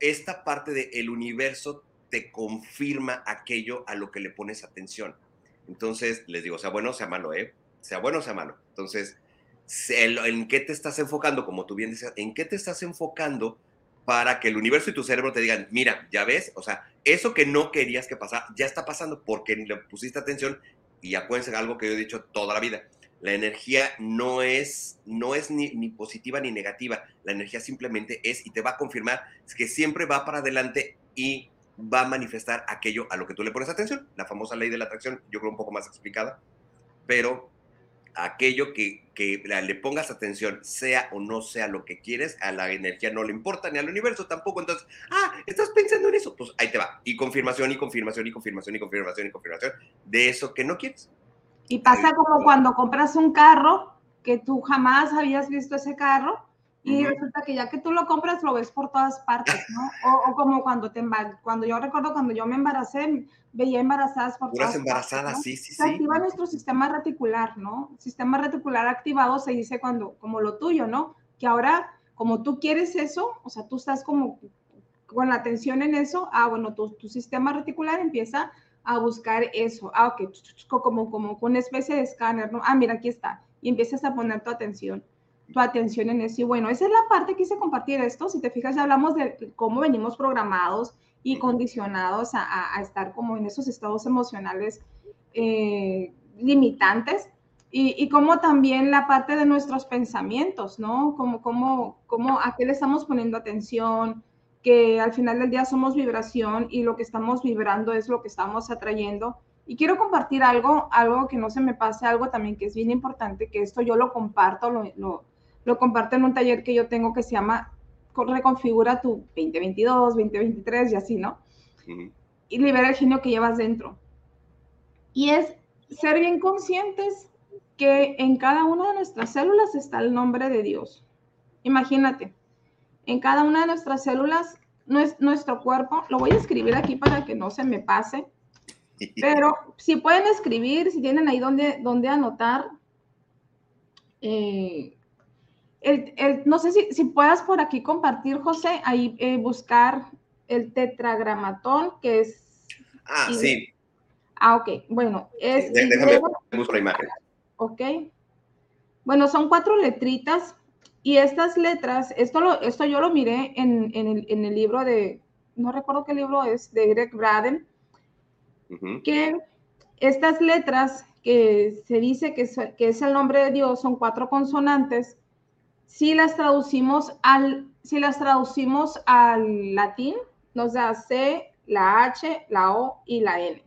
Speaker 1: esta parte del universo te confirma aquello a lo que le pones atención. Entonces, les digo, sea bueno o sea malo, ¿eh? Sea bueno o sea malo. Entonces, ¿en qué te estás enfocando? Como tú bien dices, ¿en qué te estás enfocando para que el universo y tu cerebro te digan, mira, ya ves, o sea, eso que no querías que pasara, ya está pasando porque le pusiste atención y ser algo que yo he dicho toda la vida. La energía no es, no es ni, ni, positiva ni negativa. La energía simplemente es y te va a confirmar que siempre va para adelante y va a manifestar aquello a lo que tú le pones atención. La famosa ley de la atracción, yo creo un poco más explicada, pero aquello que, que le pongas atención, sea o no sea lo que quieres, a la energía no le importa, ni al universo tampoco. Entonces, ah, estás pensando en eso, pues ahí te va. Y confirmación, y confirmación, y confirmación, y confirmación, y confirmación de eso que no quieres.
Speaker 2: Y pasa como cuando compras un carro que tú jamás habías visto ese carro y resulta que ya que tú lo compras, lo ves por todas partes, ¿no? O, como cuando te cuando yo recuerdo cuando yo me embaracé, veía embarazadas
Speaker 1: por todas embarazadas, sí, sí,
Speaker 2: sí. Se activa nuestro sistema reticular, ¿no? Sistema reticular activado se dice cuando, como lo tuyo, ¿no? Que ahora, como tú quieres eso, o sea, tú estás como con la atención en eso, ah, bueno, tu, tu sistema reticular empieza a buscar eso, ah, ok, como, como con una especie de escáner, ¿no? Ah, mira, aquí está, y empiezas a poner tu atención tu atención en eso. Y bueno, esa es la parte que quise compartir esto. Si te fijas, ya hablamos de cómo venimos programados y condicionados a, estar como en esos estados emocionales eh, limitantes. Y, y cómo también la parte de nuestros pensamientos, ¿no? Como, como, como a qué le estamos poniendo atención, que al final del día somos vibración y lo que estamos vibrando es lo que estamos atrayendo. Y quiero compartir algo, algo que no se me pase, algo también que es bien importante, que esto yo lo comparto, lo, lo comparto en un taller que yo tengo que se llama Reconfigura tu 2022, 2023 y así, ¿no? Y libera el genio que llevas dentro. Y es ser bien conscientes que en cada una de nuestras células está el nombre de Dios. Imagínate, en cada una de nuestras células, nuestro cuerpo, lo voy a escribir aquí para que no se me pase, pero si pueden escribir, si tienen ahí donde, donde anotar, eh, el, no sé si, si, puedas por aquí compartir, José, ahí eh, buscar el tetragramatón, que es...
Speaker 1: Ah, sí.
Speaker 2: Ah, ok. Bueno, es...
Speaker 1: Déjame buscar la imagen.
Speaker 2: Ok. Bueno, son cuatro letritas y estas letras, esto, lo, esto yo lo miré en, en, el, en, el, libro de, no recuerdo qué libro es, de Greg Braden, que estas letras que se dice que que es el nombre de Dios son cuatro consonantes, si las traducimos al, si las traducimos al latín, nos da C, la H, la O y la N.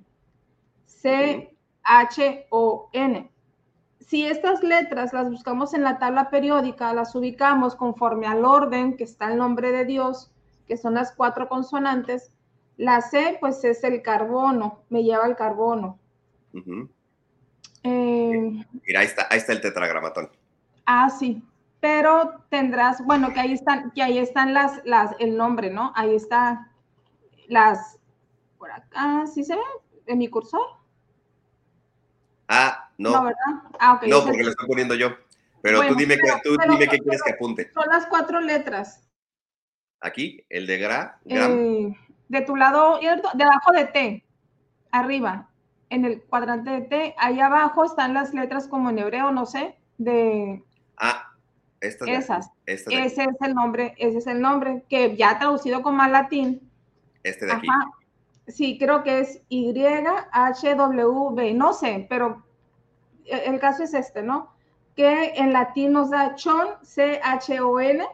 Speaker 2: C, H, O, N si estas letras las buscamos en la tabla periódica, las ubicamos conforme al orden que está el nombre de Dios, que son las cuatro consonantes, la C pues es el carbono, me lleva al carbono.
Speaker 1: Eh, Mira, ahí está, ahí está el tetragramatón.
Speaker 2: Ah, sí, pero tendrás, bueno, que ahí están, que ahí están las, las, el nombre, ¿no? Ahí está las, por acá, ¿sí se ve en mi cursor?
Speaker 1: Ah, no.
Speaker 2: No, ¿verdad? Ah, ok.
Speaker 1: No, porque lo estoy poniendo yo. Pero tú dime, tú dime qué quieres que apunte.
Speaker 2: Son las cuatro letras.
Speaker 1: Aquí, el de gra.
Speaker 2: Eh, de tu lado, debajo de T, arriba, en el cuadrante de T, ahí abajo están las letras como en hebreo, no sé, de...
Speaker 1: Ah, estas.
Speaker 2: Esas. ese es el nombre, ese es el nombre, que ya traducido como al latín.
Speaker 1: Este de aquí
Speaker 2: sí, creo que es YHWB, no sé, pero el caso es este, ¿no? Que en latín nos da chon, C-H-O-N,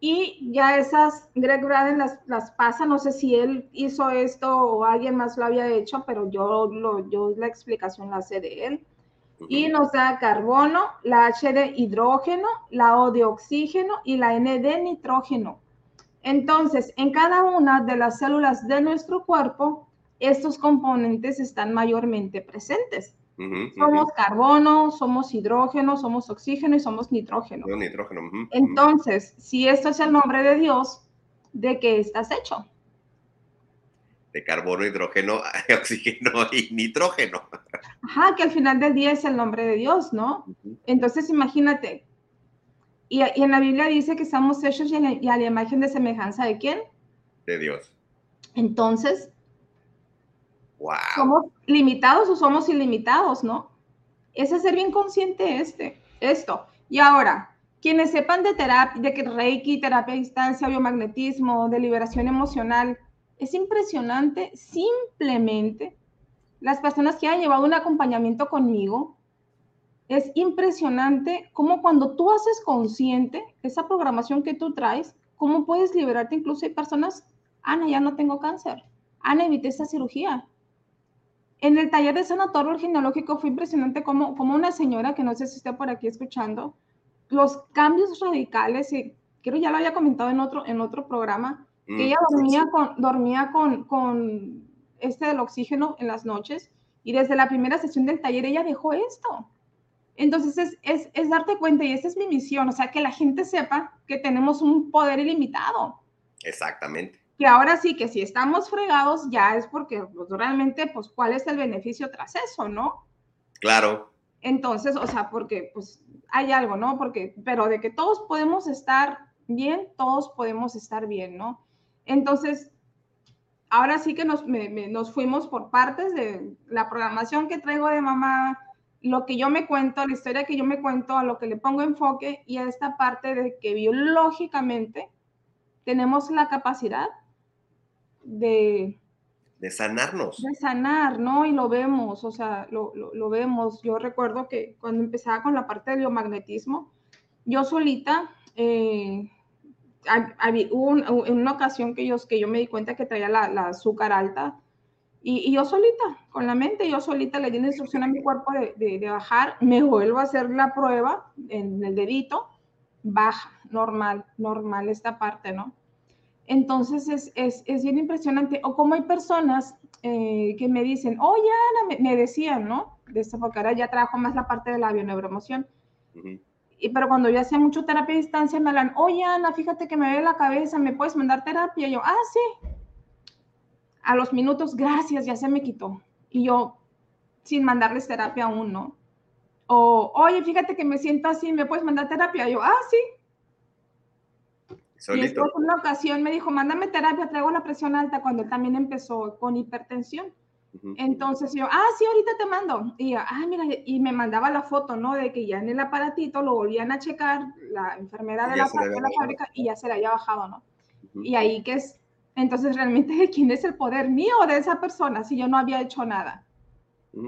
Speaker 2: y ya esas, Greg Braden las, las, pasa, no sé si él hizo esto o alguien más lo había hecho, pero yo, lo, yo la explicación la sé de él. Y nos da carbono, la H de hidrógeno, la O de oxígeno y la N de nitrógeno. Entonces, en cada una de las células de nuestro cuerpo, estos componentes están mayormente presentes. somos carbono, somos hidrógeno, somos oxígeno y somos nitrógeno.
Speaker 1: nitrógeno.
Speaker 2: Entonces, si esto es el nombre de Dios, ¿de qué estás hecho?
Speaker 1: De carbono, hidrógeno, oxígeno y nitrógeno.
Speaker 2: Ajá, que al final del día es el nombre de Dios, ¿no? Entonces, imagínate, y, en la Biblia dice que estamos hechos y a, la, imagen de semejanza de quién?
Speaker 1: De Dios.
Speaker 2: Entonces,
Speaker 1: wow.
Speaker 2: ¿somos limitados o somos ilimitados, no? Es ser bien consciente este, esto. Y ahora, quienes sepan de terapia, de que Reiki, terapia a distancia, biomagnetismo, de liberación emocional, es impresionante simplemente las personas que han llevado un acompañamiento conmigo es impresionante cómo cuando tú haces consciente esa programación que tú traes, cómo puedes liberarte. Incluso hay personas, Ana, ya no tengo cáncer. Ana, evité esa cirugía. En el taller de sanatorio genealógico fue impresionante como, como una señora, que no sé si está por aquí escuchando, los cambios radicales, y creo ya lo había comentado en otro, en otro programa, mm, ella dormía, con, dormía con, con este del oxígeno en las noches y desde la primera sesión del taller ella dejó esto. Entonces es, darte cuenta y esa es mi misión, o sea, que la gente sepa que tenemos un poder ilimitado.
Speaker 1: Exactamente.
Speaker 2: Que ahora sí, que si estamos fregados ya es porque pues, realmente, pues, ¿cuál es el beneficio tras eso, no?
Speaker 1: Claro.
Speaker 2: Entonces, o sea, porque pues hay algo, ¿no? Porque, pero de que todos podemos estar bien, todos podemos estar bien, ¿no? Entonces, ahora sí que nos, nos fuimos por partes de la programación que traigo de mamá, lo que yo me cuento, la historia que yo me cuento, a lo que le pongo enfoque y a esta parte de que biológicamente tenemos la capacidad de...
Speaker 1: De sanarnos.
Speaker 2: De sanar, ¿no? Y lo vemos, o sea, lo, lo, vemos. Yo recuerdo que cuando empezaba con la parte del biomagnetismo, yo solita, eh, hubo en una ocasión que yo, que yo me di cuenta que traía la, la azúcar alta y, yo solita, con la mente, yo solita le di una instrucción a mi cuerpo de, de, bajar, me vuelvo a hacer la prueba en el dedito baja, normal, normal esta parte, ¿no? Entonces es, es, es bien impresionante. O como hay personas eh, que me dicen, oye, Ana, me, decían, ¿no? De esta, porque ahora ya trabajo más la parte de la bioneuroemoción. y, pero cuando yo hacía mucho terapia a distancia, me hablan, oye, Ana, fíjate que me duele la cabeza, ¿me puedes mandar terapia? Y yo, ah, sí. A los minutos, gracias, ya se me quitó. Y yo, sin mandarles terapia aún, ¿no? O, oye, fíjate que me siento así, ¿me puedes mandar terapia? Y yo, ah, sí, y después en una ocasión me dijo, mándame terapia, traigo la presión alta cuando él también empezó con hipertensión. Entonces yo, ah, sí, ahorita te mando. Y ah, mira, y me mandaba la foto, ¿no? De que ya en el aparatito lo volvían a checar, la enfermera de la, fábrica, y ya se le había bajado, ¿no? Y ahí que es, entonces realmente, ¿quién es el poder mío o de esa persona si yo no había hecho nada?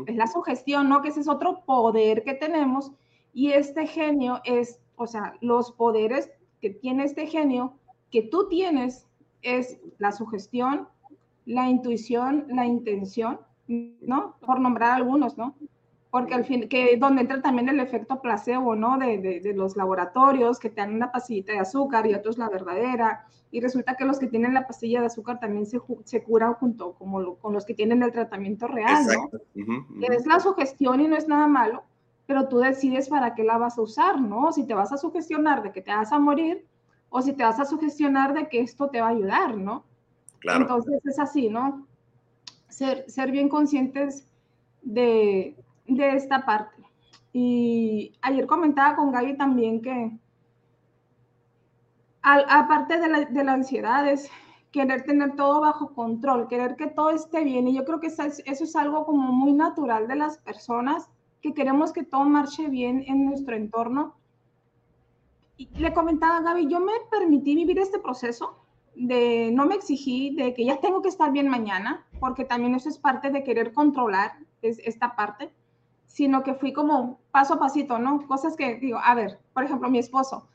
Speaker 2: Es la sugestión, ¿no? Que ese es otro poder que tenemos. Y este genio es, o sea, los poderes que tiene este genio que tú tienes es la sugestión, la intuición, la intención, ¿no? Por nombrar algunos, ¿no? Porque al fin, que donde entra también el efecto placebo, ¿no? De, de, los laboratorios que te dan una pastillita de azúcar y otros la verdadera. Y resulta que los que tienen la pastilla de azúcar también se, se curan junto como con los que tienen el tratamiento real, ¿no? Que es la sugestión y no es nada malo, pero tú decides para qué la vas a usar, ¿no? Si te vas a sugestionar de que te vas a morir o si te vas a sugestionar de que esto te va a ayudar, ¿no? Claro. Entonces es así, ¿no? Ser, ser bien conscientes de, de esta parte. Y ayer comentaba con Gaby también que, aparte de la, de la ansiedad, es querer tener todo bajo control, querer que todo esté bien. Y yo creo que eso es algo como muy natural de las personas que queremos que todo marche bien en nuestro entorno. Y le comentaba a Gaby, yo me permití vivir este proceso de no me exigí de que ya tengo que estar bien mañana, porque también eso es parte de querer controlar es esta parte, sino que fui como paso a pasito, ¿no? Cosas que digo, a ver, por ejemplo, mi esposo,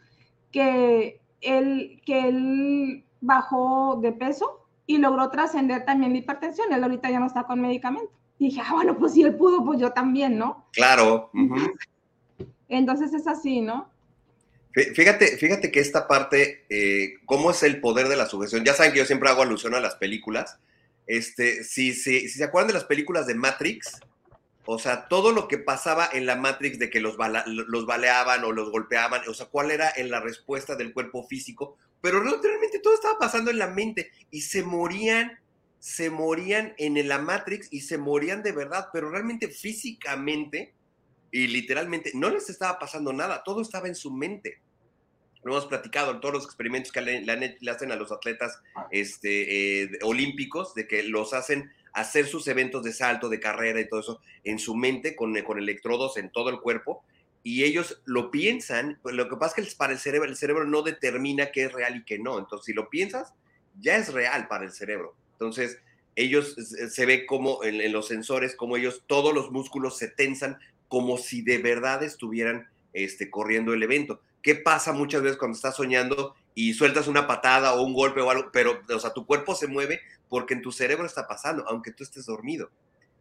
Speaker 2: que él, que él bajó de peso y logró trascender también la hipertensión, él ahorita ya no está con medicamento. Y dije, ah, bueno, pues si él pudo, pues yo también, ¿no?
Speaker 1: Claro.
Speaker 2: Entonces es así, ¿no?
Speaker 1: Fíjate, fíjate que esta parte, eh, cómo es el poder de la sugestión. Ya saben que yo siempre hago alusión a las películas. Este, si, si, si se acuerdan de las películas de Matrix, o sea, todo lo que pasaba en la Matrix de que los, los baleaban o los golpeaban, o sea, cuál era en la respuesta del cuerpo físico, pero realmente todo estaba pasando en la mente y se morían se morían en la Matrix y se morían de verdad, pero realmente físicamente y literalmente no les estaba pasando nada, todo estaba en su mente. Lo hemos platicado en todos los experimentos que le, hacen a los atletas este, eh, olímpicos, de que los hacen hacer sus eventos de salto, de carrera y todo eso en su mente, con, con electrodos en todo el cuerpo, y ellos lo piensan, pues lo que pasa es que para el cerebro, el cerebro no determina qué es real y qué no. Entonces, si lo piensas, ya es real para el cerebro. Entonces, ellos se ve como en, los sensores, como ellos, todos los músculos se tensan como si de verdad estuvieran este, corriendo el evento. ¿Qué pasa muchas veces cuando estás soñando y sueltas una patada o un golpe o algo, pero, o sea, tu cuerpo se mueve porque en tu cerebro está pasando, aunque tú estés dormido.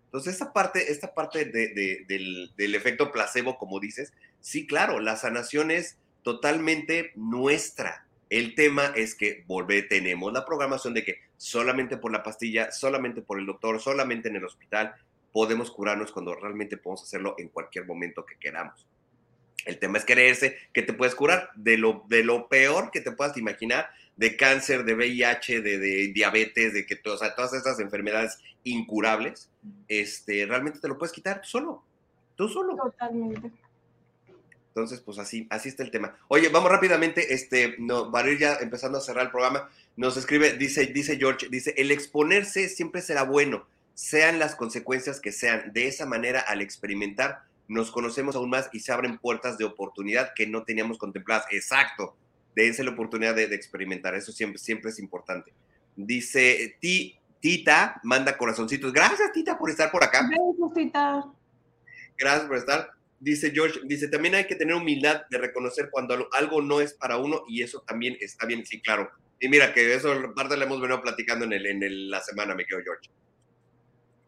Speaker 1: Entonces, esta parte, esta parte del, del efecto placebo, como dices, sí, claro, la sanación es totalmente nuestra. El tema es que volve, tenemos la programación de que solamente por la pastilla, solamente por el doctor, solamente en el hospital podemos curarnos cuando realmente podemos hacerlo en cualquier momento que queramos. El tema es creerse que te puedes curar de lo, de lo peor que te puedas imaginar, de cáncer, de VIH, de, diabetes, de que o sea, todas esas enfermedades incurables, este, realmente te lo puedes quitar solo, tú solo.
Speaker 2: Totalmente.
Speaker 1: Entonces, pues así, así está el tema. Oye, vamos rápidamente, este, no, para ir ya empezando a cerrar el programa, nos escribe, dice, dice George, dice, el exponerse siempre será bueno, sean las consecuencias que sean. De esa manera, al experimentar, nos conocemos aún más y se abren puertas de oportunidad que no teníamos contempladas. Exacto, dense la oportunidad de, experimentar, eso siempre, siempre es importante. Dice, Ti, Tita, manda corazoncitos. Gracias, Tita, por estar por acá.
Speaker 2: Gracias, Tita.
Speaker 1: Gracias por estar. Dice George, dice, también hay que tener humildad de reconocer cuando algo no es para uno y eso también está bien, sí, claro. Y mira que eso parte lo hemos venido platicando en, el, en la semana, me quedo George.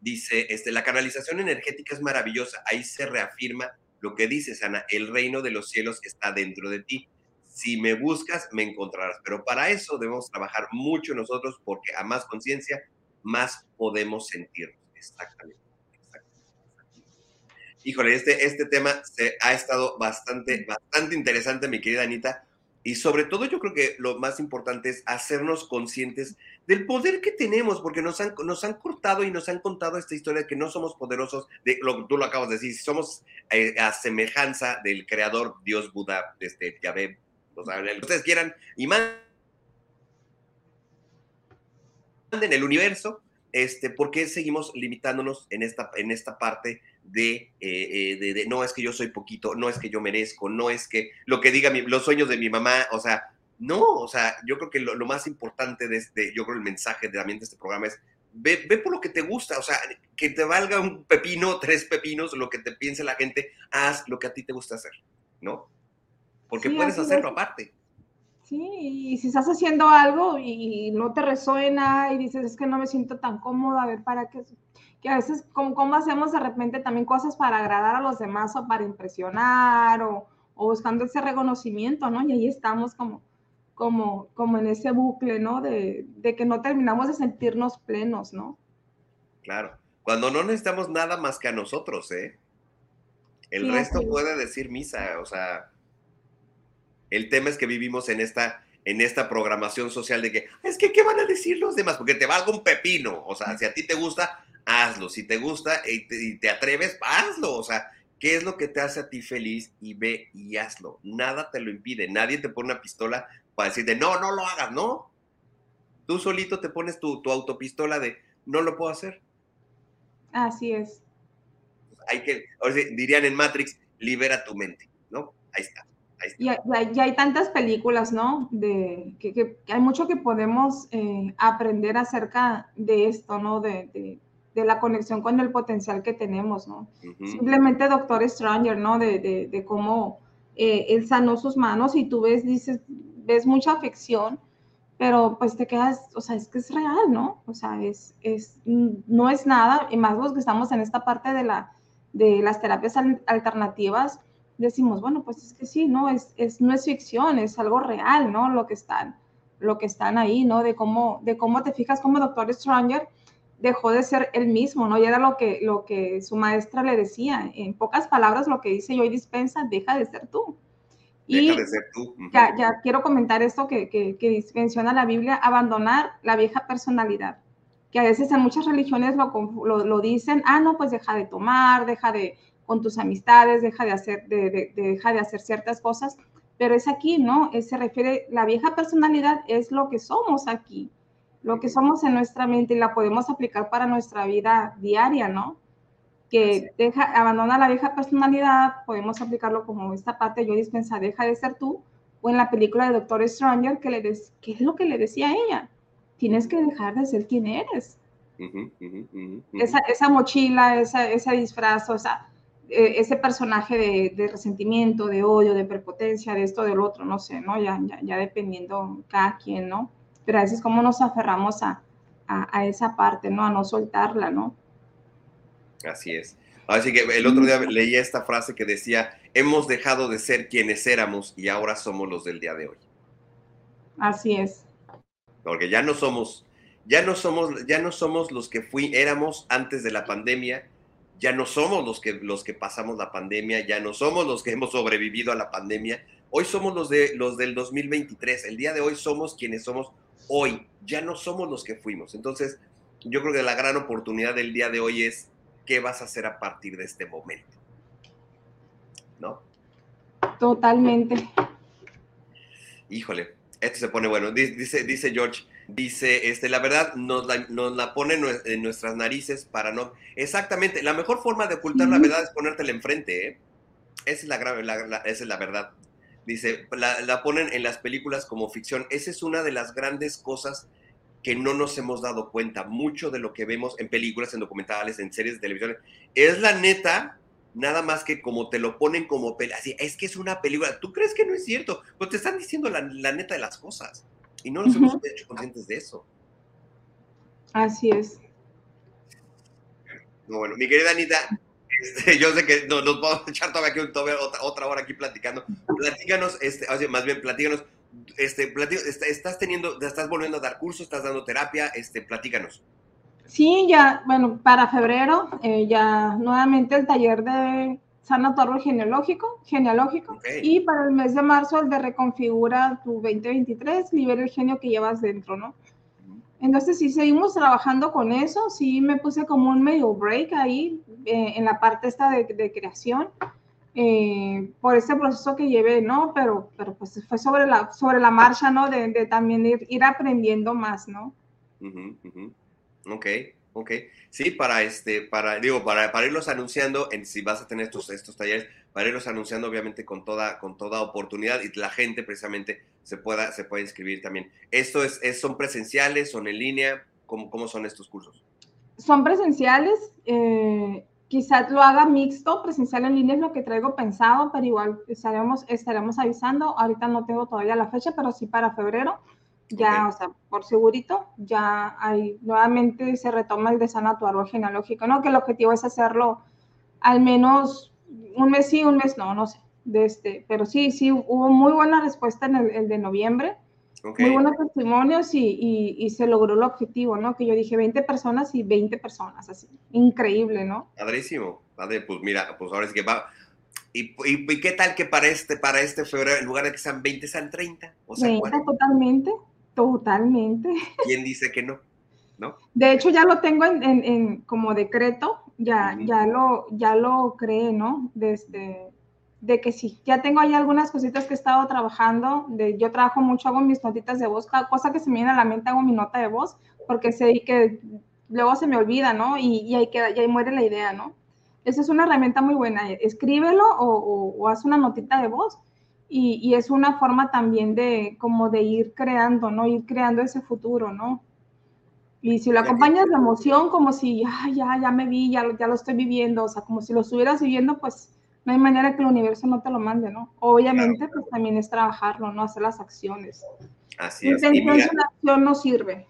Speaker 1: Dice, este, la canalización energética es maravillosa, ahí se reafirma lo que dices, Ana, el reino de los cielos está dentro de ti. si me buscas, me encontrarás. Pero para eso debemos trabajar mucho nosotros porque a más conciencia, más podemos sentirnos. Exactamente. Híjole, este, este tema se ha estado bastante, bastante interesante, mi querida Anita. Y sobre todo yo creo que lo más importante es hacernos conscientes del poder que tenemos, porque nos han, nos han cortado y nos han contado esta historia de que no somos poderosos, de lo tú lo acabas de decir, somos eh, a semejanza del creador Dios Buda, este, Yahvé, o sea, que ustedes quieran, y manden el universo, este, ¿por qué seguimos limitándonos en esta, en esta parte de, eh, eh, de, no es que yo soy poquito, no es que yo merezco, no es que lo que diga los sueños de mi mamá, o sea, no, o sea, yo creo que lo, más importante de este, yo creo el mensaje de, también de este programa es, ve, ve, por lo que te gusta, o sea, que te valga un pepino, tres pepinos, lo que te piense la gente, haz lo que a ti te gusta hacer, ¿no? Porque puedes hacerlo aparte.
Speaker 2: Sí, y si estás haciendo algo y no te resuena y dices, es que no me siento tan cómoda, a ver, ¿para qué? Que a veces, ¿cómo, hacemos de repente también cosas para agradar a los demás o para impresionar o, buscando ese reconocimiento, ¿no? Y ahí estamos como, como, como en ese bucle, ¿no? De, que no terminamos de sentirnos plenos, ¿no?
Speaker 1: Claro, cuando no necesitamos nada más que a nosotros, ¿eh? El resto puede decir misa, o sea, el tema es que vivimos en esta, en esta programación social de que, es que, ¿qué van a decir los demás? Porque te valga un pepino. O sea, si a ti te gusta, hazlo. Si te gusta y te, atreves, hazlo. O sea, ¿qué es lo que te hace a ti feliz? Y ve y hazlo. Nada te lo impide. Nadie te pone una pistola para decirte, no, no lo hagas, no. Tú solito te pones tu, tu autopistola de, no lo puedo hacer.
Speaker 2: Así es.
Speaker 1: Hay que, dirían en Matrix, libera tu mente, ¿no? Ahí está.
Speaker 2: Y hay tantas películas, ¿no? De, que, hay mucho que podemos eh, aprender acerca de esto, ¿no? De, de, la conexión con el potencial que tenemos, ¿no? Simplemente Doctor Stranger, ¿no? De, cómo eh, él sanó sus manos y tú ves, dices, ves mucha afección, pero pues te quedas, o sea, es que es real, ¿no? O sea, es, es, no es nada, y más los que estamos en esta parte de, la, de las terapias alternativas, decimos, bueno, pues es que sí, ¿no? Es, es, no es ficción, es algo real, ¿no? Lo que están, lo que están ahí, ¿no? De cómo, de cómo te fijas como Doctor Stranger dejó de ser el mismo, ¿no? Y era lo que, lo que su maestra le decía. En pocas palabras, lo que dice Joy Dispensa, deja de ser tú.
Speaker 1: Deja de ser tú.
Speaker 2: Ya, ya quiero comentar esto que, que, que, menciona la Biblia, abandonar la vieja personalidad, que a veces en muchas religiones lo, lo, lo dicen, ah, no, pues deja de tomar, deja de, con tus amistades, deja de hacer, de, deja de hacer ciertas cosas, pero es aquí, ¿no? se refiere, la vieja personalidad es lo que somos aquí, lo que somos en nuestra mente y la podemos aplicar para nuestra vida diaria, ¿no? Que deja, abandona la vieja personalidad, podemos aplicarlo como esta parte, yo dispensa, deja de ser tú, o en la película de Doctor Stranger, que le des, ¿qué es lo que le decía a ella? Tienes que dejar de ser quien eres. esa, esa, mochila, esa, ese disfraz, o sea, eh, ese personaje de, resentimiento, de odio, de prepotencia, de esto, del otro, no sé, ¿no? Ya, ya, dependiendo cada quien, ¿no? Pero a veces cómo nos aferramos a, a, esa parte, ¿no? A no soltarla, ¿no?
Speaker 1: Así es. Así que el otro día leí esta frase que decía, hemos dejado de ser quienes éramos y ahora somos los del día de hoy.
Speaker 2: Así es.
Speaker 1: Porque ya no somos, ya no somos, ya no somos los que fui, éramos antes de la pandemia, ya no somos los que, los que pasamos la pandemia, ya no somos los que hemos sobrevivido a la pandemia, hoy somos los, de, los del 2023, el día de hoy somos quienes somos hoy, ya no somos los que fuimos. Entonces, yo creo que la gran oportunidad del día de hoy es qué vas a hacer a partir de este momento. ¿No?
Speaker 2: Totalmente.
Speaker 1: Híjole, esto se pone bueno. Dice, dice George, Dice, este, la verdad nos la, nos la pone en nuestras narices para no... Exactamente, la mejor forma de ocultar la verdad es ponértela enfrente, ¿eh? Esa es la, grave, esa es la verdad. Dice, la, la, ponen en las películas como ficción. Esa es una de las grandes cosas que no nos hemos dado cuenta. Mucho de lo que vemos en películas, en documentales, en series de televisión, es la neta, nada más que como te lo ponen como película. Es que es una película. ¿Tú crees que no es cierto? Pues te están diciendo la, la neta de las cosas. Y no nos hemos hecho conscientes de eso.
Speaker 2: Así es.
Speaker 1: bueno, mi querida Anita, Este, yo sé que nos, nos, vamos a echar todavía, aquí, otra, otra, hora aquí platicando. Platícanos, este, más bien, platícanos, este, estás teniendo, estás volviendo a dar cursos, estás dando terapia, este, platícanos.
Speaker 2: Sí, ya, bueno, para febrero, eh, ya nuevamente el taller de sanatorio genealógico, genealógico y para el mes de marzo el de reconfigura tu 2023, libera el genio que llevas dentro, ¿no? Entonces, si seguimos trabajando con eso, sí me puse como un medio break ahí eh, en la parte esta de, de creación eh, por ese proceso que llevé, ¿no? Pero, pero pues fue sobre la, sobre la marcha, ¿no? De, de también ir, ir, aprendiendo más, ¿no?
Speaker 1: Ok, ok. Sí, para este, para, digo, para, para irlos anunciando, en, si vas a tener estos, estos talleres, para irlos anunciando obviamente con toda, con toda oportunidad y la gente precisamente se pueda, se pueda inscribir también. ¿Esto es, es son presenciales, son en línea? ¿Cómo, cómo son estos cursos?
Speaker 2: Son presenciales, eh, quizás lo haga mixto, presencial en línea es lo que traigo pensado, pero igual estaremos, estaremos avisando. Ahorita no tengo todavía la fecha, pero sí para febrero. Ya, o sea, por segurito, ya hay, nuevamente se retoma el de sanatuario genealógico, ¿no? Que el objetivo es hacerlo al menos un mes sí, un mes no, no sé. De este, pero sí, sí, hubo muy buena respuesta en el, el de noviembre. Muy buenos testimonios y, y, y, se logró el objetivo, ¿no? Que yo dije 20 personas y 20 personas, así. Increíble, ¿no?
Speaker 1: Padrísimo. Padre, pues mira, pues ahora es que va. ¿Y, y, qué tal que para este, para este febrero, en lugar de que sean 20, sean 30?
Speaker 2: O sea, 30, totalmente, totalmente.
Speaker 1: ¿Quién dice que no? ¿No?
Speaker 2: De hecho, ya lo tengo en, en, en como decreto, ya, ya, lo, ya lo creé, ¿no? Desde de que sí, ya tengo ahí algunas cositas que he estado trabajando, de, yo trabajo mucho, hago mis notitas de voz, cada cosa que se me viene a la mente hago mi nota de voz, porque sé que luego se me olvida, ¿no? Y, y ahí, queda, y ahí muere la idea, ¿no? Esa es una herramienta muy buena, escríbelo o, o, haz una notita de voz y, y, es una forma también de como de ir creando, ¿no? Ir creando ese futuro, ¿no? Y si lo acompañas de emoción, como si, ah, ya, ya me vi, ya, ya lo estoy viviendo, o sea, como si lo estuvieras viviendo, pues no hay manera que el universo no te lo mande, ¿no? Obviamente, pues también es trabajarlo, ¿no? Hacer las acciones.
Speaker 1: Así es.
Speaker 2: Mira, la acción no sirve.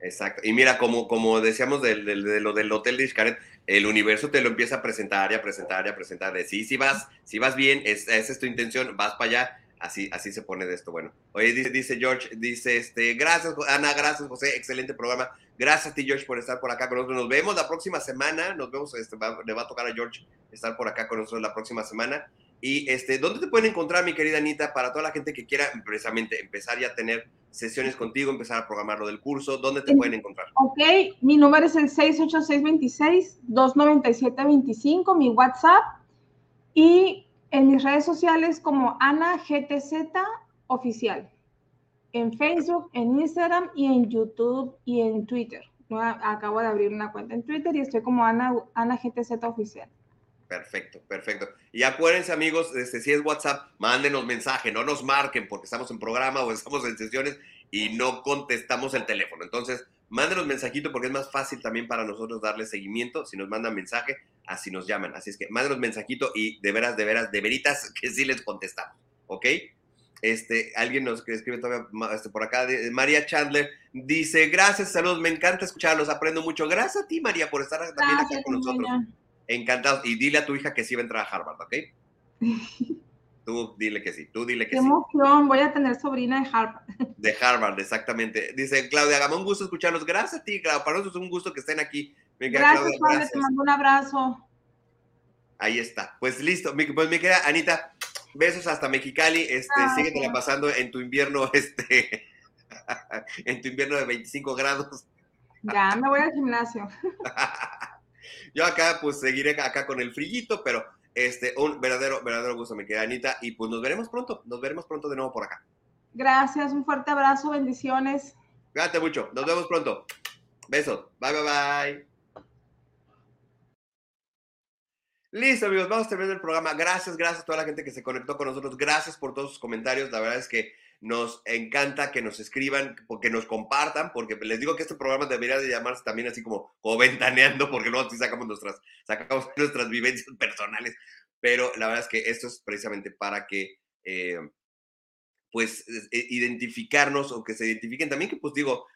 Speaker 1: Exacto. Y mira, como, como decíamos de, de, de lo del hotel de Xcaret, el universo te lo empieza a presentar y a presentar y a presentar. De sí, si vas, si vas bien, es, esa es tu intención, vas para allá. Así, así se pone de esto. Bueno, oye, dice, dice George, dice, este, gracias, Ana, gracias, José, excelente programa. Gracias a ti, George, por estar por acá con nosotros. Nos vemos la próxima semana. Nos vemos, este, va, le va a tocar a George estar por acá con nosotros la próxima semana. Y este, ¿dónde te pueden encontrar, mi querida Anita, para toda la gente que quiera precisamente empezar ya a tener sesiones contigo, empezar a programar lo del curso? ¿Dónde te pueden encontrar?
Speaker 2: Ok, mi número es el 686-26-297-25, mi WhatsApp. Y en mis redes sociales como Ana GTZ Oficial. En Facebook, en Instagram y en YouTube y en Twitter. Acabo de abrir una cuenta en Twitter y estoy como Ana, Ana GTZ Oficial.
Speaker 1: Perfecto, perfecto. Y acuérdense, amigos, este, si es WhatsApp, mándenos mensaje, no nos marquen porque estamos en programa o estamos en sesiones y no contestamos el teléfono. Entonces, mándenos mensajito porque es más fácil también para nosotros darle seguimiento si nos mandan mensaje, así nos llaman. Así es que mándenos mensajito y de veras, de veras, de veritas que sí les contestamos, ¿ok? Este, alguien nos escribe todavía este, por acá, de, María Chandler, dice, gracias, saludos, me encanta escucharlos, aprendo mucho. Gracias a ti, María, por estar también
Speaker 2: gracias,
Speaker 1: aquí con nosotros. Mañana. Encantados. Y dile a tu hija que sí va a entrar a Harvard, ¿ok? Tú dile que sí, tú dile que
Speaker 2: Qué
Speaker 1: sí.
Speaker 2: emoción, voy a tener sobrina de Harvard.
Speaker 1: De Harvard, exactamente. Dice Claudia Gamón, un gusto escucharlos. Gracias a ti, Claudia. Para nosotros es un gusto que estén aquí.
Speaker 2: Gracias, Claudia, gracias. te mando un abrazo.
Speaker 1: Ahí está. Pues listo. Pues mi querida Anita, besos hasta Mexicali. Este, síguete pasando en tu invierno, este, en tu invierno de 25 grados.
Speaker 2: Ya, me voy al gimnasio.
Speaker 1: Yo acá, pues, seguiré acá con el frillito, pero este, un verdadero, verdadero gusto, mi querida Anita, y pues nos veremos pronto, nos veremos pronto de nuevo por acá.
Speaker 2: Gracias, un fuerte abrazo, bendiciones.
Speaker 1: Cuídate mucho, nos vemos pronto. Besos, bye, bye, bye. Listo, amigos, vamos terminando el programa. Gracias, gracias a toda la gente que se conectó con nosotros. Gracias por todos sus comentarios. La verdad es que nos encanta que nos escriban, que nos compartan, porque les digo que este programa debería de llamarse también así como, como ventaneando, porque luego sí sacamos nuestras, sacamos nuestras vivencias personales. Pero la verdad es que esto es precisamente para que, eh, pues, identificarnos o que se identifiquen también, que pues digo,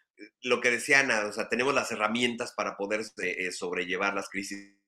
Speaker 1: lo que decía Ana, o sea, tenemos las herramientas para poder eh, sobrellevar las crisis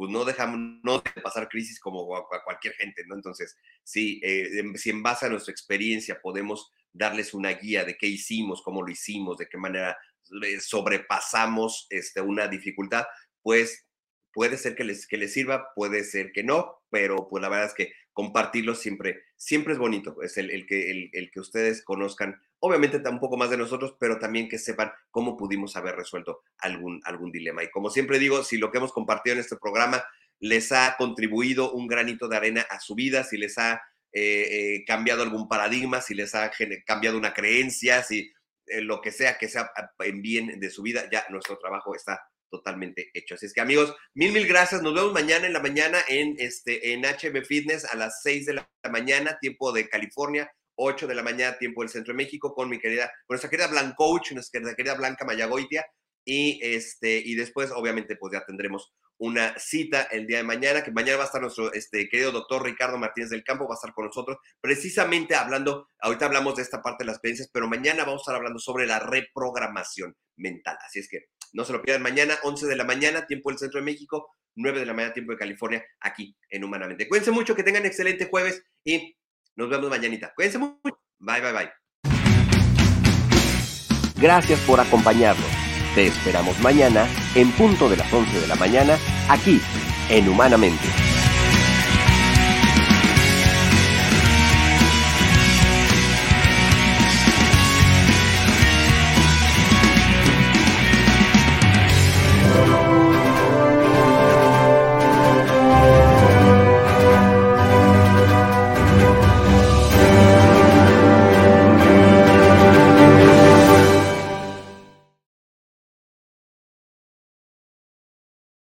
Speaker 1: pues no dejamos no de pasar crisis como a, cualquier gente, ¿no? Entonces, sí, eh, si en base a nuestra experiencia podemos darles una guía de qué hicimos, cómo lo hicimos, de qué manera eh, sobrepasamos este, una dificultad, pues puede ser que les, que les sirva, puede ser que no, pero pues la verdad es que compartirlo siempre, siempre es bonito, es el, que, el, que ustedes conozcan, obviamente un poco más de nosotros, pero también que sepan cómo pudimos haber resuelto algún, algún dilema. Y como siempre digo, si lo que hemos compartido en este programa les ha contribuido un granito de arena a su vida, si les ha eh, eh, cambiado algún paradigma, si les ha cambiado una creencia, si eh, lo que sea que sea en bien de su vida, ya nuestro trabajo está totalmente hecho. Así es que amigos, mil, mil gracias. Nos vemos mañana en la mañana en, este, en HB Fitness a las 6 de la mañana, tiempo de California, 8 de la mañana, tiempo del Centro de México, con mi querida, con nuestra querida Blancoach, nuestra querida Blanca Mayagoitia. Y, este, y después, obviamente, pues ya tendremos una cita el día de mañana, que mañana va a estar nuestro este, querido doctor Ricardo Martínez del Campo, va a estar con nosotros, precisamente hablando, ahorita hablamos de esta parte de las experiencias, pero mañana vamos a estar hablando sobre la reprogramación mental. Así es que no se lo pierdan mañana, 11 de la mañana, tiempo del Centro de México, 9 de la mañana, tiempo de California, aquí en Humanamente. Cuídense mucho, que tengan excelente jueves y nos vemos mañanita. Cuídense mucho. Bye, bye, bye.
Speaker 3: Gracias por acompañarnos. Te esperamos mañana en punto de las 11 de la mañana, aquí en Humanamente.